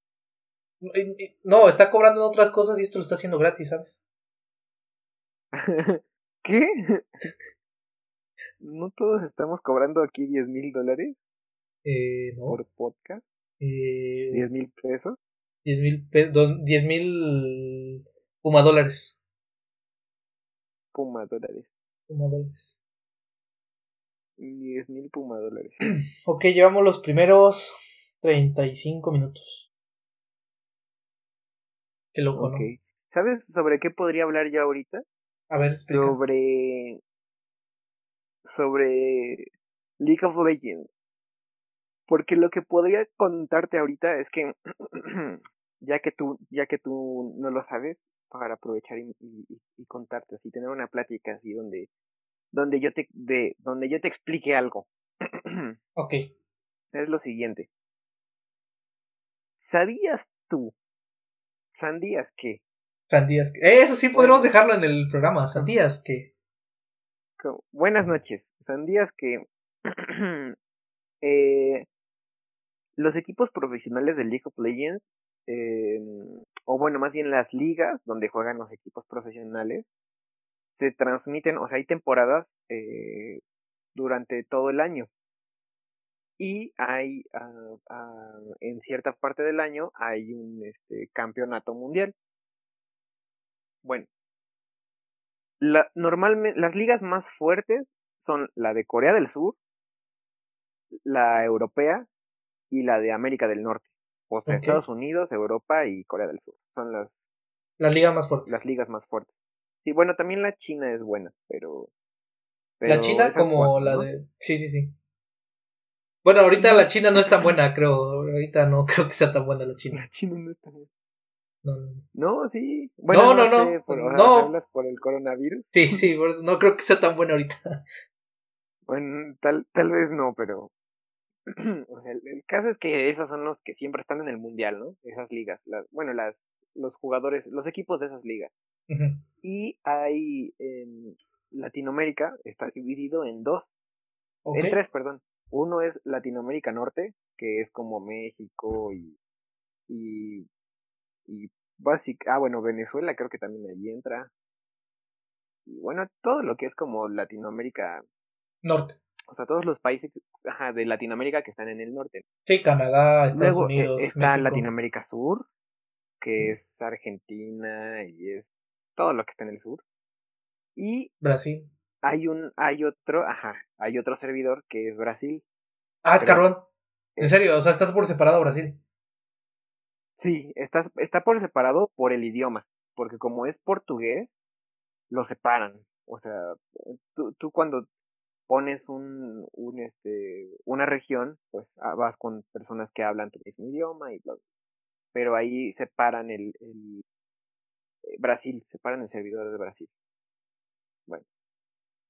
No, está cobrando en otras cosas y esto lo está haciendo gratis, ¿sabes? <laughs> ¿Qué? ¿No todos estamos cobrando aquí 10 mil dólares Eh, no. por podcast? Eh, 10 mil pesos. 10 mil pe- dos- 10 mil Puma dólares. Puma dólares. Puma dólares. 10 mil Puma dólares. <clears throat> Ok, llevamos los primeros 35 minutos. Qué loco, Ok. ¿no? ¿Sabes sobre qué podría hablar yo ahorita? A ver, explica. Sobre. Sobre. League of Legends. Porque lo que podría contarte ahorita es que. <clears throat> ya que tú, ya que tú no lo sabes, para aprovechar y, y- y contarte así, tener una plática así donde. Donde yo te, de, donde yo te explique algo. <clears throat> Ok. es lo siguiente. ¿Sabías tú? ¿Sandías que? Sandías. que- Eh, eso sí podremos dejarlo en el programa. Sandías que. Buenas noches. ¿Sandías que? <clears throat> eh, los equipos profesionales de League of Legends, eh, o bueno, más bien las ligas donde juegan los equipos profesionales, se transmiten, o sea, hay temporadas eh, durante todo el año. Y hay, ah, ah, en cierta parte del año, hay un este, campeonato mundial. Bueno, la, normalmente, las ligas más fuertes son la de Corea del Sur, la europea y la de América del Norte. O sea. Estados Unidos, Europa y Corea del Sur. Son las, La liga más fuerte. las ligas más fuertes. Sí, bueno, también la China es buena, pero... la China como cuatro, la ¿no? de... Sí, sí, sí. Bueno, ahorita la China no es tan buena, creo. Ahorita no <laughs> creo que sea tan buena la China. La China no está buena. No, no. No, sí. Bueno, No, no, no, sé, no. por- o sea, No. ¿hablas por el coronavirus? Sí, sí, por eso no creo que sea tan buena ahorita. Bueno, tal, tal vez no, pero... <clears throat> el, el caso es que esos son los que siempre están en el mundial, ¿no? Esas ligas. Las, bueno, las, los jugadores, los equipos de esas ligas. Y hay en Latinoamérica, está dividido en dos, en tres, perdón. Uno es Latinoamérica Norte, que es como México y y y básic, ah bueno, Venezuela creo que también allí entra. Y bueno, todo lo que es como Latinoamérica, Norte. o sea, todos los países ajá, de Latinoamérica que están en el norte. Sí, Canadá, Estados Luego eh, Unidos, está México. Latinoamérica Sur, que es Argentina y es todo lo que está en el sur. Y Brasil. hay un, hay otro, ajá, hay otro servidor que es Brasil. Ah, cabrón. En eh, serio, o sea, estás por separado Brasil. Sí, está, está por separado por el idioma, porque como es portugués, lo separan. O sea, tú, tú cuando pones un, un este, una región, pues ah, vas con personas que hablan tu mismo idioma y bla, bla. Pero ahí separan el, el, Brasil, separan el servidor de Brasil. Bueno,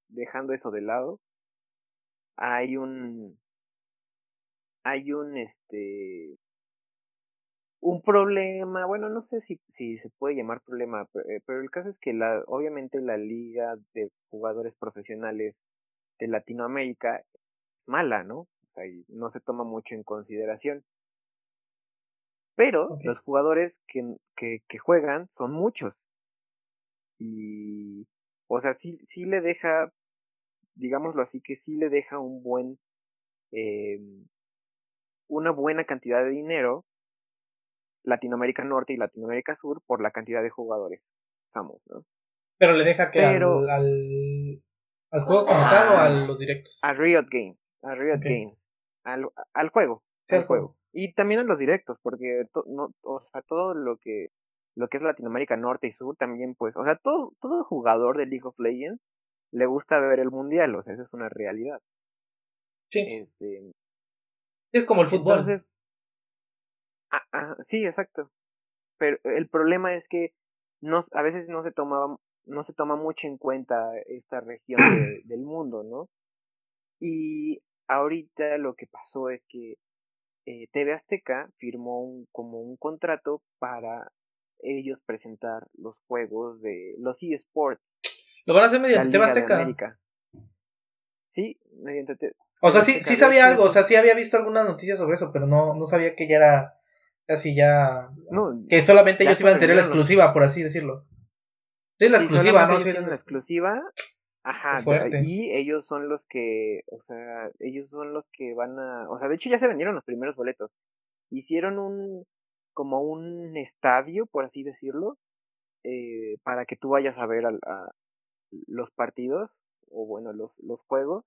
dejando eso de lado, hay un hay un este un problema, bueno, no sé si, si se puede llamar problema, eh, pero el caso es que la, obviamente la liga de jugadores profesionales de Latinoamérica es mala, ¿no? O sea, y no se toma mucho en consideración. Pero los jugadores que, que, que, juegan son muchos. Y, o sea, sí, sí le deja, digámoslo así, que sí le deja un buen, eh, una buena cantidad de dinero Latinoamérica Norte y Latinoamérica Sur por la cantidad de jugadores ¿no? Pero le deja que al, al, juego como tal o a los directos. A Riot Games, a Riot Games, al, al juego, sí, al juego. Y también a los directos, porque no, o sea, todo lo que lo que es Latinoamérica Norte y Sur también, pues, o sea, todo, todo jugador de League of Legends le gusta ver el mundial, o sea, esa es una realidad. Sí. Este, es como el fútbol. Entonces, Ah, ah, sí, exacto. Pero el problema es que no, a veces no se tomaba, no se toma mucho en cuenta esta región <clears throat> del mundo, ¿no? Y ahorita lo que pasó es que eh, TV Azteca firmó un, como un contrato para ellos presentar los juegos de los eSports. Lo van a hacer mediante TV Azteca. Sí, mediante O sea, sí, sí sabía algo, o sea, sí había visto algunas noticias sobre eso, pero no, no sabía que ya era Así ya. que solamente ellos iban a tener la exclusiva, por así decirlo. Sí, la exclusiva, ¿no? Sí, la exclusiva. Ajá, y ellos son los que, o sea, ellos son los que van a, o sea, de hecho ya se vendieron los primeros boletos. Hicieron un, como un estadio, por así decirlo, eh, para que tú vayas a ver a, los partidos, o bueno, los, los juegos,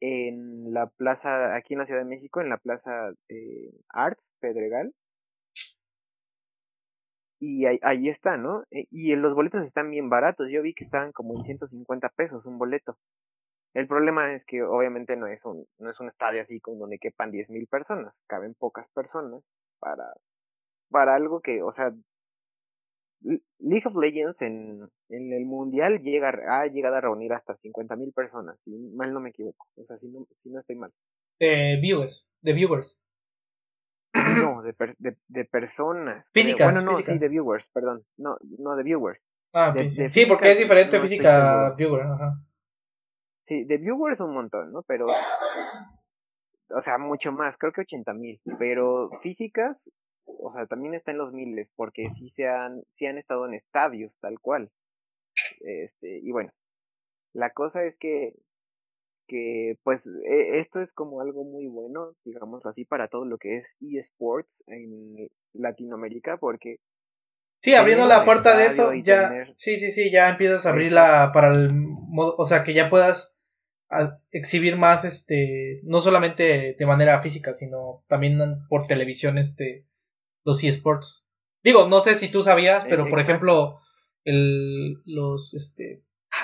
en la plaza, aquí en la Ciudad de México, en la plaza eh, Arts, Pedregal. Y ahí, ahí está, ¿no? Eh, y los boletos están bien baratos. Yo vi que estaban como en 150 pesos un boleto. El problema es que obviamente no es un, no es un estadio así con donde quepan 10.000 personas. Caben pocas personas para, para algo que, o sea, League of Legends en, en el mundial llega, ha llegado a reunir hasta 50.000 personas, si mal no me equivoco. O sea, si no, si no estoy mal. Viewers, de viewers. No, de, de, de personas. Físicas. Bueno, no, sí, de viewers, perdón. No, no de viewers. Ah, sí, porque es diferente física viewer, ajá. Sí, de viewers un montón, ¿no? Pero, o sea, mucho más, creo que 80 mil. Pero físicas, o sea, también está en los miles, porque sí se han, sí han estado en estadios, tal cual. Este, y bueno, la cosa es que que pues e, esto es como algo muy bueno, digámoslo así, para todo lo que es eSports en Latinoamérica, porque... Sí, abriendo la puerta de eso, ya... Sí, sí, sí, ya empiezas a abrirla para el modo, o sea, que ya puedas exhibir más, este, no solamente de manera física, sino también por televisión, este, los eSports. Digo, no sé si tú sabías, e, pero por ejemplo, el, los, este,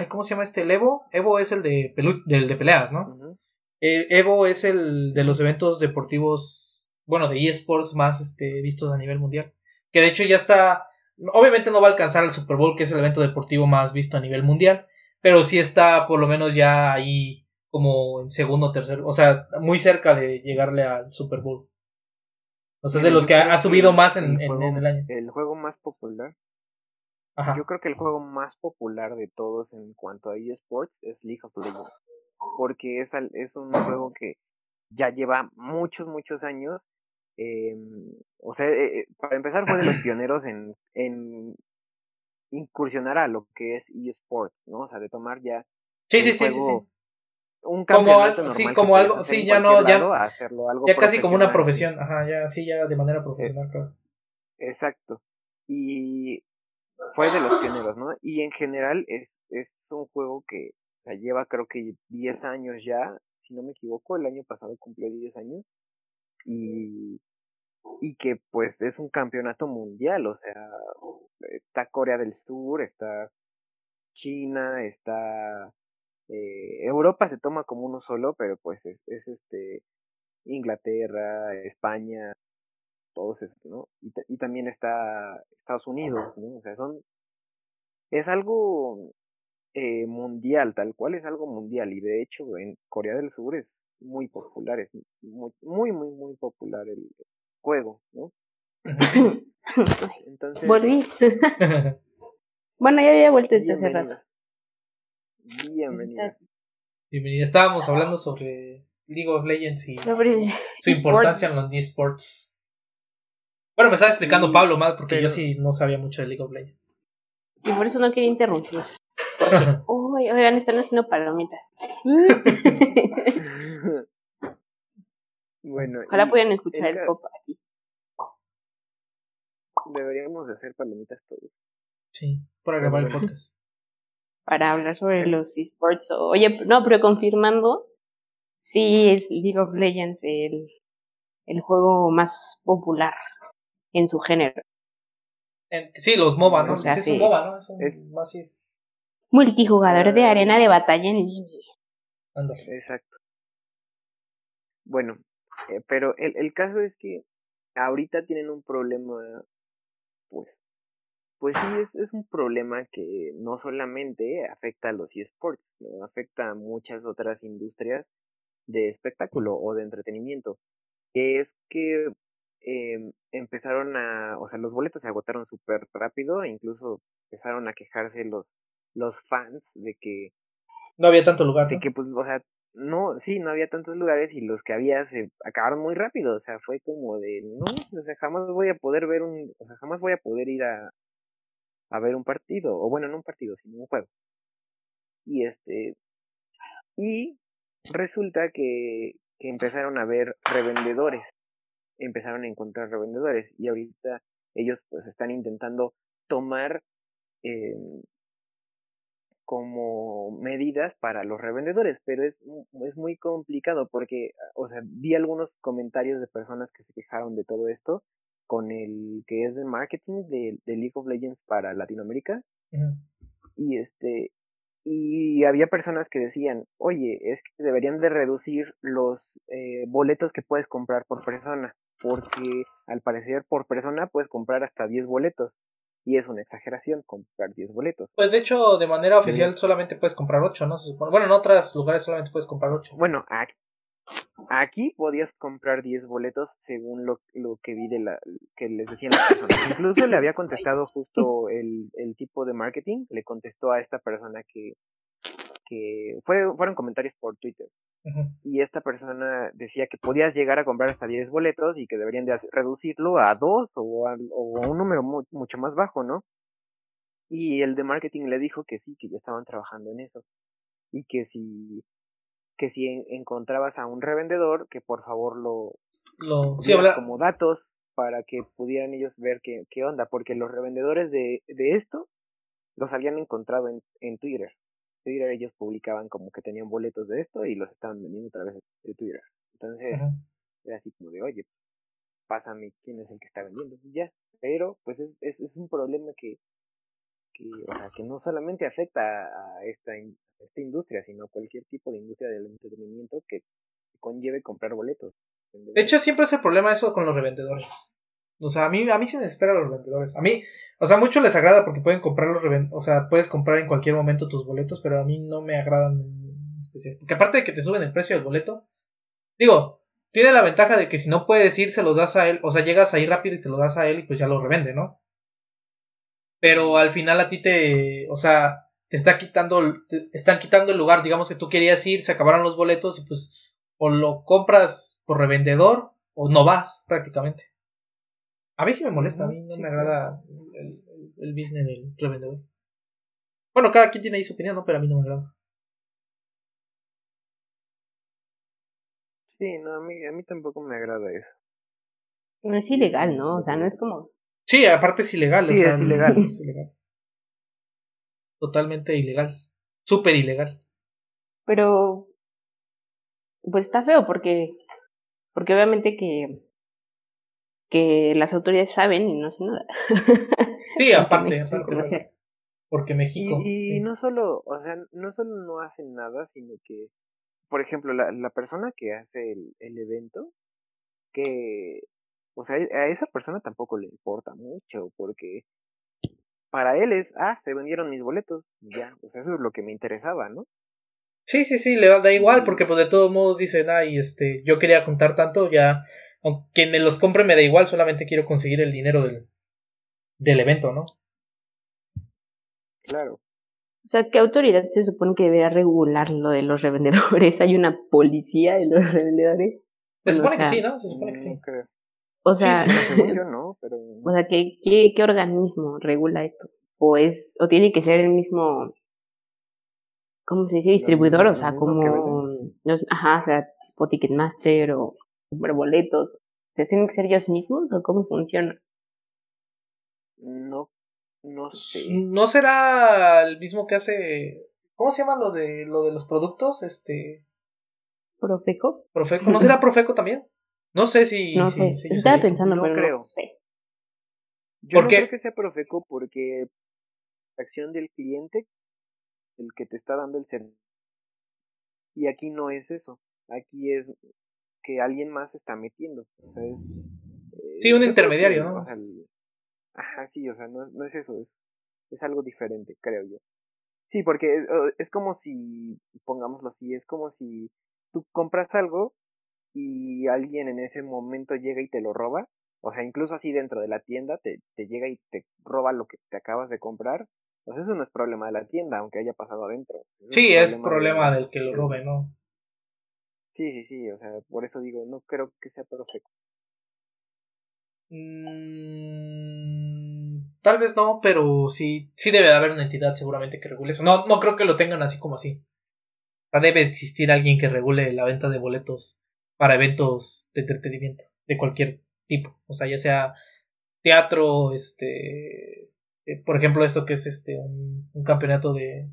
¿cómo se llama este? ¿El Evo? Evo es el de, del de peleas, ¿no? Eh, Evo es el de los eventos deportivos, bueno, de eSports más este, vistos a nivel mundial. Que de hecho ya está, obviamente no va a alcanzar el Super Bowl, que es el evento deportivo más visto a nivel mundial, pero sí está por lo menos ya ahí como en segundo o tercero, o sea, muy cerca de llegarle al Super Bowl. O sea, es de los que ha, subido más en, en, el año. El juego más popular yo creo que el juego más popular de todos en cuanto a eSports es League of Legends. Porque es, es un juego que ya lleva muchos, muchos años. Eh, o sea, eh, eh, para empezar fue de los <clears throat> pioneros en, en incursionar a lo que es eSports, ¿no? O sea, de tomar ya sí, sí, sí, sí, un campeonato como, sí, como algo, sí, ya no, ya, hacerlo algo ya casi como una profesión, ajá, ya, sí, ya de manera profesional, claro. Exacto. Y fue de los pioneros, ¿no? Y en general es, es un juego que lleva creo que 10 años ya, si no me equivoco, el año pasado cumplió 10 años y, y que pues es un campeonato mundial, o sea, está Corea del Sur, está China, está eh, Europa se toma como uno solo, pero pues es, es este Inglaterra, España, todos esos, ¿no? Y, y también está Estados Unidos, ¿no? O sea, son es algo eh, mundial, tal cual es algo mundial. Y de hecho, en Corea del Sur es muy popular, es muy, muy, muy, muy popular el juego, ¿no? <laughs> Entonces. Volví. <laughs> bueno, ya había vuelto desde hace rato. Bienvenida. Bienvenida. Estábamos hablando sobre League of Legends y su importancia en los esports. Bueno, me estaba explicando Pablo mal porque yo sí no sabía mucho de League of Legends. Y por eso no quería interrumpir. <laughs> Uy, oigan, están haciendo palomitas. <laughs> bueno. Ojalá puedan escuchar el, pop aquí. Deberíamos de hacer palomitas todos. Sí, para grabar el podcast. <laughs> Para hablar sobre los esports. Oye, no, pero confirmando, sí es League of Legends el, el juego más popular en su género. sí, los MOBA, ¿no? es un MOBA, ¿no? Es un es... Multijugador de arena de batalla en línea. Exacto. Bueno, eh, pero el, el caso es que ahorita tienen un problema, pues, pues sí, es, es un problema que no solamente afecta a los eSports, ¿no? afecta a muchas otras industrias de espectáculo o de entretenimiento. Es que eh, empezaron a, o sea, los boletos se agotaron súper rápido, e incluso empezaron a quejarse los, los fans de que... No había tanto lugar. De que, pues, o sea, no, sí, no había tantos lugares y los que había se acabaron muy rápido, o sea, fue como de, no, o sea, jamás voy a poder ver un, o sea, jamás voy a poder ir a, a ver un partido, o bueno, no un partido, sino un juego. Y este, y resulta que, que empezaron a ver revendedores, empezaron a encontrar revendedores y ahorita ellos pues están intentando tomar eh, como medidas para los revendedores, pero es, es muy complicado porque, o sea, vi algunos comentarios de personas que se quejaron de todo esto con el que es de marketing de, League of Legends para Latinoamérica. Y este, y había personas que decían, oye, es que deberían de reducir los eh, boletos que puedes comprar por persona, porque al parecer por persona puedes comprar hasta 10 boletos. Y es una exageración comprar 10 boletos. Pues de hecho, de manera oficial solamente puedes comprar 8, ¿no? Bueno, en otros lugares solamente puedes comprar 8. Bueno, aquí, podías comprar 10 boletos según lo, lo que vi de la que les decían las personas. <laughs> Incluso le había contestado justo el, el tipo de marketing, le contestó a esta persona que, que fue, fueron comentarios por Twitter. Y esta persona decía que podías llegar a comprar hasta 10 boletos y que deberían de reducirlo a dos o a, un número mucho más bajo, ¿no? Y el de marketing le dijo que sí, que ya estaban trabajando en eso. Y que si, que si encontrabas a un revendedor, que por favor lo, lo como datos para que pudieran ellos ver qué, qué onda, porque los revendedores de, de esto los habían encontrado en, en Twitter. Twitter ellos publicaban como que tenían boletos de esto y los estaban vendiendo a través de Twitter. Entonces, era así como de, oye, pásame quién es el que está vendiendo. Y ya. Pero, pues es, es, es un problema que, que, o sea, que no solamente afecta a esta, esta industria, sino cualquier tipo de industria del entretenimiento que conlleve comprar boletos. De hecho, siempre es el problema eso con los revendedores. O sea, a mí, a mí se me espera los revendedores. A mí, o sea, mucho les agrada porque pueden comprar los revendedores. O sea, puedes comprar en cualquier momento tus boletos, pero a mí no me agradan en especial. Porque aparte de que te suben el precio del boleto, digo, tiene la ventaja de que si no puedes ir, se los das a él. O sea, llegas ahí rápido y se lo das a él y pues ya lo revende, ¿no? Pero al final a ti te, o sea, te está quitando, te están quitando el lugar. Digamos que tú querías ir, se acabaron los boletos y pues o lo compras por revendedor o no vas prácticamente. A mí sí me molesta, a mí no me agrada el, el, business del revendedor. Bueno, cada quien tiene ahí su opinión, ¿no? Pero a mí no me agrada. Sí, no, a mí, a mí tampoco me agrada eso. No es ilegal, ¿no? O sea, no es como... Sí, aparte es ilegal. Sí, o sea, es ilegal. Es ilegal. Totalmente ilegal. Súper ilegal. Pero... Pues está feo porque... Porque obviamente que que las autoridades saben y no hacen nada. <laughs> Sí, aparte, aparte porque México. Y, no solo, o sea, no solo no hacen nada, sino que, por ejemplo, la, la persona que hace el, el evento, que, o sea, a esa persona tampoco le importa mucho, porque para él es, ah, se vendieron mis boletos, ya, sea, eso es lo que me interesaba, ¿no? Sí, sí, sí, le da, igual, porque pues de todos modos dicen, ay, este, yo quería juntar tanto, ya, aunque me los compre me da igual, solamente quiero conseguir el dinero del, del evento, ¿no? Claro. O sea, ¿qué autoridad se supone que debería regular lo de los revendedores? <laughs> ¿Hay una policía de los revendedores? Se supone que sí, ¿no? Se supone que sí. O sea, yo <laughs> no, pero... o sea ¿qué, qué, ¿qué organismo regula esto? ¿O es, o tiene que ser el mismo, ¿cómo se dice? Distribuidor, o sea, como, los, ajá, o sea, tipo Ticketmaster o boletos. O sea, ¿tienen que ser ellos mismos o cómo funciona? No, no sé. ¿No será el mismo que hace, ¿cómo se llama lo de, lo de los productos? Este... ¿Profeco? Profeco, ¿no será <laughs> Profeco también? No sé si. No sé, estaba pensando, pero creo. no sé. Yo no creo que sea Profeco porque la acción del cliente, el que te está dando el servicio. Y aquí no es eso. Aquí es que alguien más se está metiendo. sí, un intermediario, ¿no? ajá, sí, o sea, no, no es eso, es, es algo diferente, creo yo. Sí, porque es, es como si, pongámoslo así, es como si tú compras algo y alguien en ese momento llega y te lo roba, o sea, incluso así dentro de la tienda te, te llega y te roba lo que te acabas de comprar, pues eso no es problema de la tienda, aunque haya pasado adentro. sí, es problema, del que lo robe, ¿no? Sí, sí, sí, o sea, por eso digo, no creo que sea perfecto. Mm, tal vez no, pero sí, sí debe de haber una entidad seguramente que regule eso. No, no creo que lo tengan así como así. O sea, debe existir alguien que regule la venta de boletos para eventos de entretenimiento de cualquier tipo, o sea, ya sea teatro, este, eh, por ejemplo, esto que es este un, campeonato de,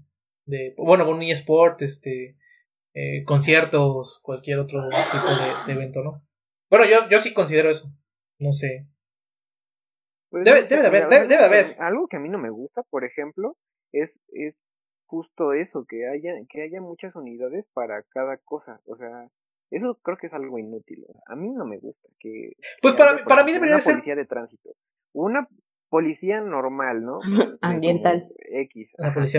de, bueno, un eSport, este, eh, conciertos, cualquier otro tipo de, evento, ¿no? Bueno, yo, yo sí considero eso, no sé. Pues debe, debe de haber, debe, de haber. Algo que a mí no me gusta, por ejemplo, es, es justo eso, que haya, que haya muchas unidades para cada cosa, o sea, eso creo que es algo inútil. A mí no me gusta que. Pues para, para mí debería una ser. policía de tránsito. Una policía normal, ¿no? <laughs> ambiental. X.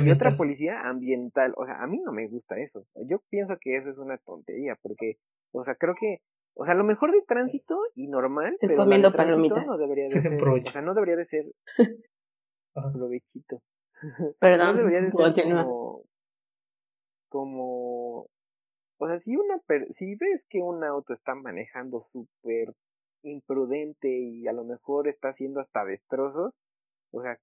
y otra policía ambiental. O sea, a mí no me gusta eso. Yo pienso que eso es una tontería, porque, o sea, creo que. O sea, lo mejor de tránsito y normal. Estoy pero comiendo palomitas. No debería <laughs> de ser. o sea, no debería de ser. <laughs> Provechito. Perdón. No debería de ser como, como o sea, si, una si ves que un auto está manejando súper imprudente y a lo mejor está haciendo hasta destrozos, o sea,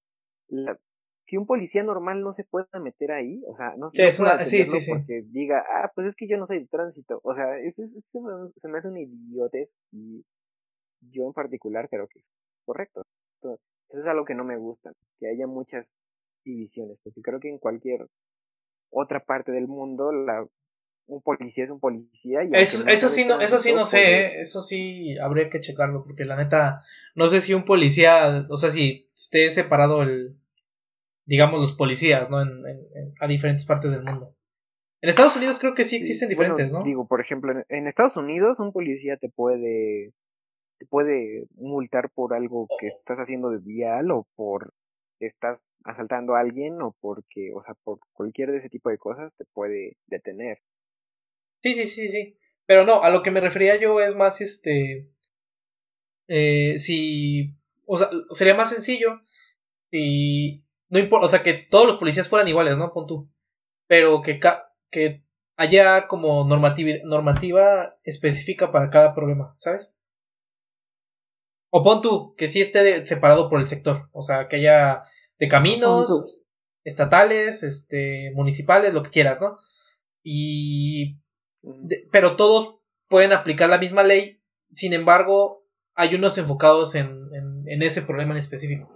que un policía normal no se pueda meter ahí, o sea, no, se puede sí, sí, porque diga, ah, pues es que yo no soy de tránsito, o sea, es, se me hace un idiotez y yo en particular creo que es correcto. Entonces, eso es algo que no me gusta, que haya muchas divisiones, porque creo que en cualquier otra parte del mundo la un policía es un policía. Y eso, eso sí, no, eso sí no sé, ¿eh? eso sí habría que checarlo, porque la neta, no sé si un policía, o sea, si esté separado el, digamos, los policías, ¿no? En, a diferentes partes del mundo. En Estados Unidos creo que sí, existen diferentes, ¿no? Digo, por ejemplo, en, Estados Unidos un policía te puede, te puede multar por algo que estás haciendo de vial o por estás asaltando a alguien o porque, o sea, por cualquier de ese tipo de cosas te puede detener. Sí, sí, sí, sí. Pero no, a lo que me refería yo es más este. Eh, si. O sea, sería más sencillo si. No importa, o sea, que todos los policías fueran iguales, ¿no? Pon tú. Pero que, que haya como normativa, normativa específica para cada problema, ¿sabes? O pon tú, que sí esté separado por el sector. O sea, que haya de caminos, estatales, este, municipales, lo que quieras, ¿no? Y pero todos pueden aplicar la misma ley, sin embargo, hay unos enfocados en, en, ese problema en específico.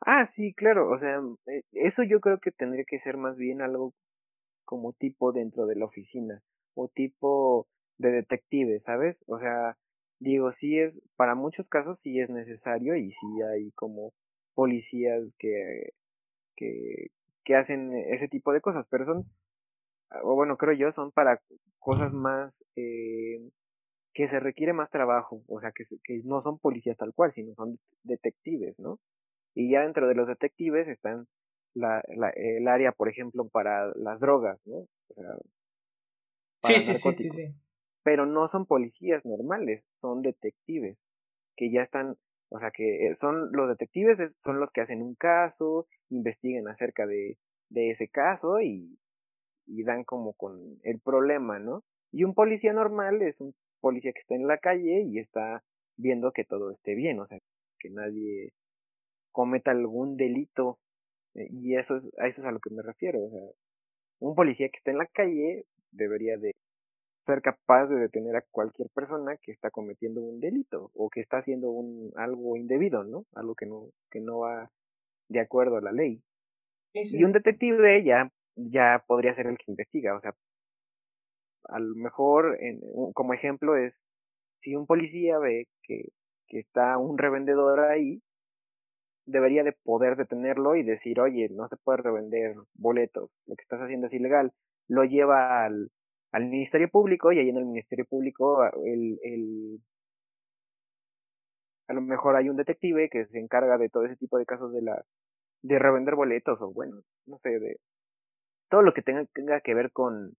Ah, sí, claro, o sea, eh, eso yo creo que tendría que ser más bien algo como tipo dentro de la oficina o tipo de detective, ¿sabes? O sea, digo, sí es, para muchos casos sí es necesario y sí hay como policías que, que, que hacen ese tipo de cosas, pero son o bueno, creo yo, son para cosas más eh, que se requiere más trabajo, o sea, que, que no son policías tal cual, sino son detectives, ¿no? Y ya dentro de los detectives están la, la, el área, por ejemplo, para las drogas, ¿no? O sea, sí, sí, sí, sí, sí. Pero no son policías normales, son detectives que ya están, o sea, que eh, son los detectives, son los que hacen un caso, investigan acerca de, de ese caso y, y dan como con el problema, ¿no? Y un policía normal es un policía que está en la calle y está viendo que todo esté bien, o sea, que nadie cometa algún delito. Eh, y eso es, a eso es a lo que me refiero. O sea, un policía que está en la calle debería de ser capaz de detener a cualquier persona que está cometiendo un delito o que está haciendo un algo indebido, ¿no? Algo que no que no va de acuerdo a la ley. Y un detective ya ya podría ser el que investiga, o sea, a lo mejor en, como ejemplo es si un policía ve que, está un revendedor ahí, debería de poder detenerlo y decir, oye, no se puede revender boletos, lo que estás haciendo es ilegal. Lo lleva al, al Ministerio Público y ahí en el Ministerio Público ah, el, el, a lo mejor hay un detective que se encarga de todo ese tipo de casos de la de revender boletos o bueno, no sé, de todo lo que tenga, tenga que ver con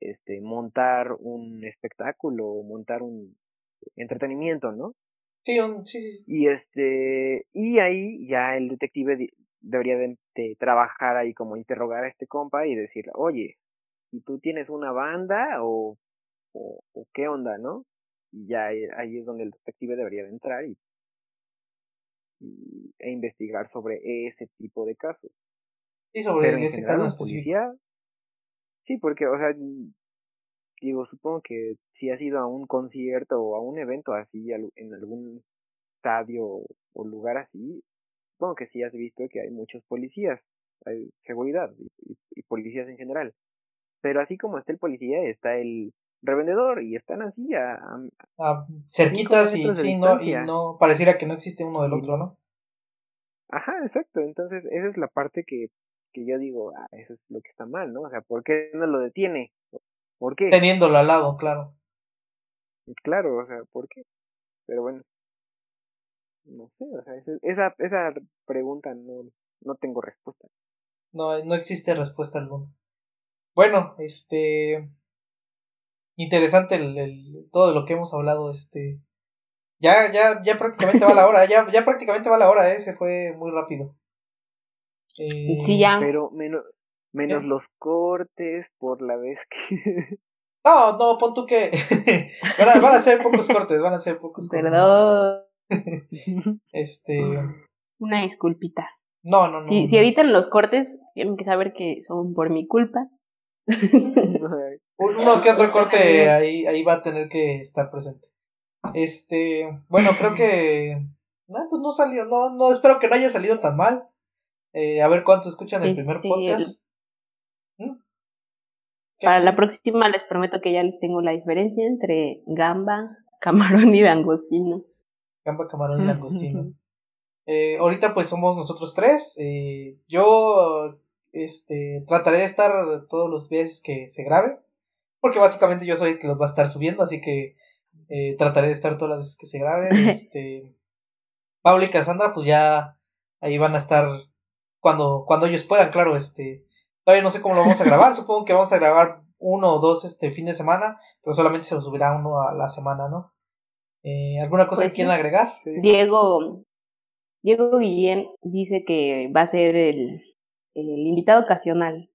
este montar un espectáculo, montar un entretenimiento, ¿no? Sí, sí, sí. Y este, y ahí ya el detective debería de, trabajar ahí como interrogar a este compa y decir, oye, ¿y tú tienes una banda o, o, qué onda, no? Y ya ahí es donde el detective debería de entrar y, e investigar sobre ese tipo de casos. Sí, sobre ese caso policía. Sí, porque, o sea, digo, supongo que si has ido a un concierto o a un evento así, en algún estadio o lugar así, supongo que sí has visto que hay muchos policías, hay seguridad y, policías en general. Pero así como está el policía, está el revendedor y están así a, cerquitas y, no, y no pareciera que no existe uno del otro, ¿no? Ajá, exacto. Entonces, esa es la parte que, que yo digo, ah, eso es lo que está mal, ¿no? O sea, ¿por qué no lo detiene? ¿Por qué? Teniéndolo al lado, claro. Claro, o sea, ¿por qué? Pero bueno, no sé, o sea, esa, esa pregunta no, no tengo respuesta. No, no existe respuesta alguna. Bueno, este interesante el, el, todo lo que hemos hablado, este ya, ya, ya prácticamente va la hora, ya, ya prácticamente va la hora, eh, se fue muy rápido. Eh, sí, ya. Pero menos, Menos los cortes por la vez que... <laughs> No, no, pon tú que... <laughs> van, a, ser pocos cortes, van a ser pocos cortes. Perdón. <laughs> este... Una disculpita. No, no, no. Si, si evitan los cortes, tienen que saber que son por mi culpa. Uno que otro corte ahí, ahí va a tener que estar presente. Este, bueno, creo que... No, pues no salió, no, no, espero que no haya salido tan mal. Eh, a ver cuánto escuchan el primer este, podcast. Para la próxima les prometo que ya les tengo la diferencia entre gamba, camarón y langostino. Gamba, camarón y langostino. <laughs> Eh, ahorita pues somos nosotros tres. Eh, yo este, trataré de estar todos los días que se grabe. Porque básicamente yo soy el que los va a estar subiendo. Así que eh, trataré de estar todas las veces que se grabe. <laughs> Este, Paula y Cassandra pues ya ahí van a estar cuando, cuando ellos puedan, claro. Este, Todavía no sé cómo lo vamos a <laughs> grabar. Supongo que vamos a grabar uno o dos este fin de semana, pero solamente se lo subirá uno a la semana, ¿no? Eh, ¿Alguna cosa pues que quieran agregar? Diego, Diego Guillén dice que va a ser el, el invitado ocasional.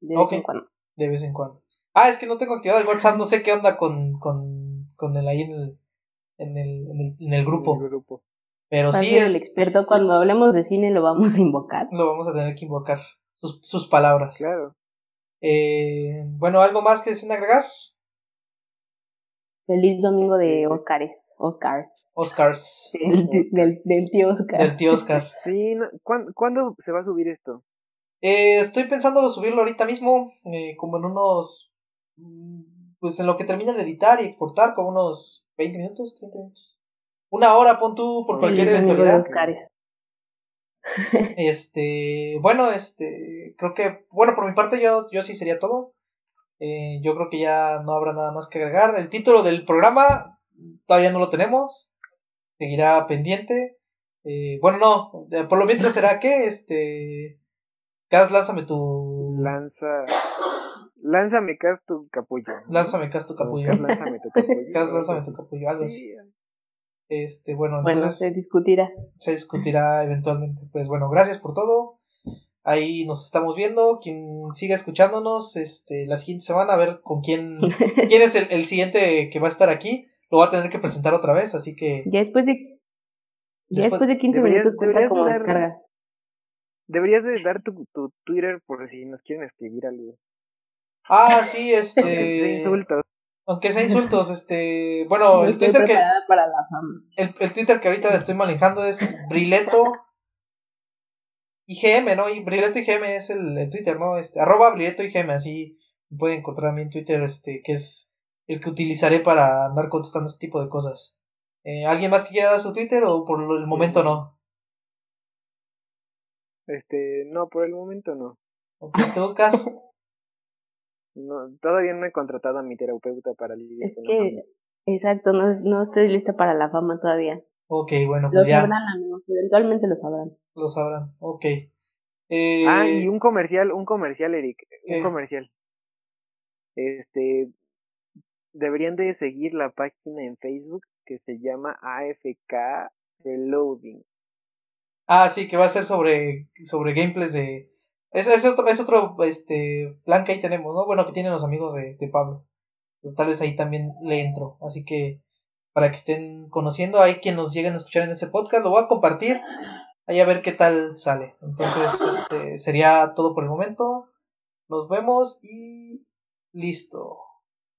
De vez en cuando. De vez en cuando. Ah, es que no tengo activado el WhatsApp, no sé qué onda con, con, con el ahí en el, en el, en el, en el grupo. grupo. Pero sí. Es... el experto, cuando hablemos de cine lo vamos a invocar. Lo vamos a tener que invocar sus, sus palabras. Claro. Eh, bueno, ¿algo más que deseen agregar? Feliz domingo de Oscars. Oscars. Oscars. <laughs> Del, del, tío Oscar. Del tío Oscar. <laughs> sí, ¿cuándo, se va a subir esto? Eh, estoy pensando subirlo ahorita mismo, eh, como en unos. Mm, pues en lo que termina de editar y exportar, como unos 20 minutos, 30 minutos. Una hora, pon tú por cualquier eventualidad. <laughs> Este, bueno, este, creo que, bueno, por mi parte yo, yo sí sería todo. Eh, yo creo que ya no habrá nada más que agregar. El título del programa todavía no lo tenemos. Seguirá pendiente. Eh, bueno, no, por lo mientras será que, este, Cas, lánzame tu... Lanza... Lánzame Cas tu capullo. Lánzame Cas tu capullo. Cas, lánzame tu capullo. <laughs> Cas, lánzame tu capullo, algo así. Este, bueno, bueno, entonces se discutirá. se discutirá eventualmente. Pues bueno, gracias por todo. Ahí nos estamos viendo. Quien siga escuchándonos, este, la siguiente semana a ver con quién, <laughs> quién es el, el siguiente que va a estar aquí. Lo va a tener que presentar otra vez, así que Ya después de. Ya Después- después de 15 deberías- minutos cuenta como dar- descarga. Deberías de dar tu, tu Twitter por si nos quieren escribir algo. Ah, sí, <laughs> De este. insultos. Aunque sea <laughs> insultos, este. Bueno, No el Twitter que. preparada para la fama. El, el Twitter que ahorita estoy manejando es Brileto IGM, ¿no? Y Brileto IGM es el, el Twitter, ¿no? Este, arroba Brileto IGM, así me pueden encontrar a mí en Twitter, este, que es el que utilizaré para andar contestando este tipo de cosas. Eh, ¿Alguien más que quiera dar su Twitter o por el Sí. momento no? Este, no, por el momento no. Ok, ¿tú, Cas? <laughs> no. Todavía no he contratado a mi terapeuta para lidiar Es con la fama. que. Exacto, no, no estoy lista para la fama todavía. Ok, bueno, Lo pues ya sabrán, amigos. Eventualmente lo sabrán. lo sabrán. Ok. Eh, Ah, y un comercial, un comercial, Eric. Un comercial. Este, deberían de seguir la página en Facebook que se llama AFK Reloading. Ah, sí, que va a ser sobre, sobre gameplays de... Es, es otro, es otro este, plan que ahí tenemos, ¿no? Bueno, que tienen los amigos de, de Pablo. Tal vez ahí también le entro. Así que para que estén conociendo, hay quien nos lleguen a escuchar en este podcast, lo voy a compartir. Ahí a ver qué tal sale. Entonces, este, sería todo por el momento. Nos vemos y listo.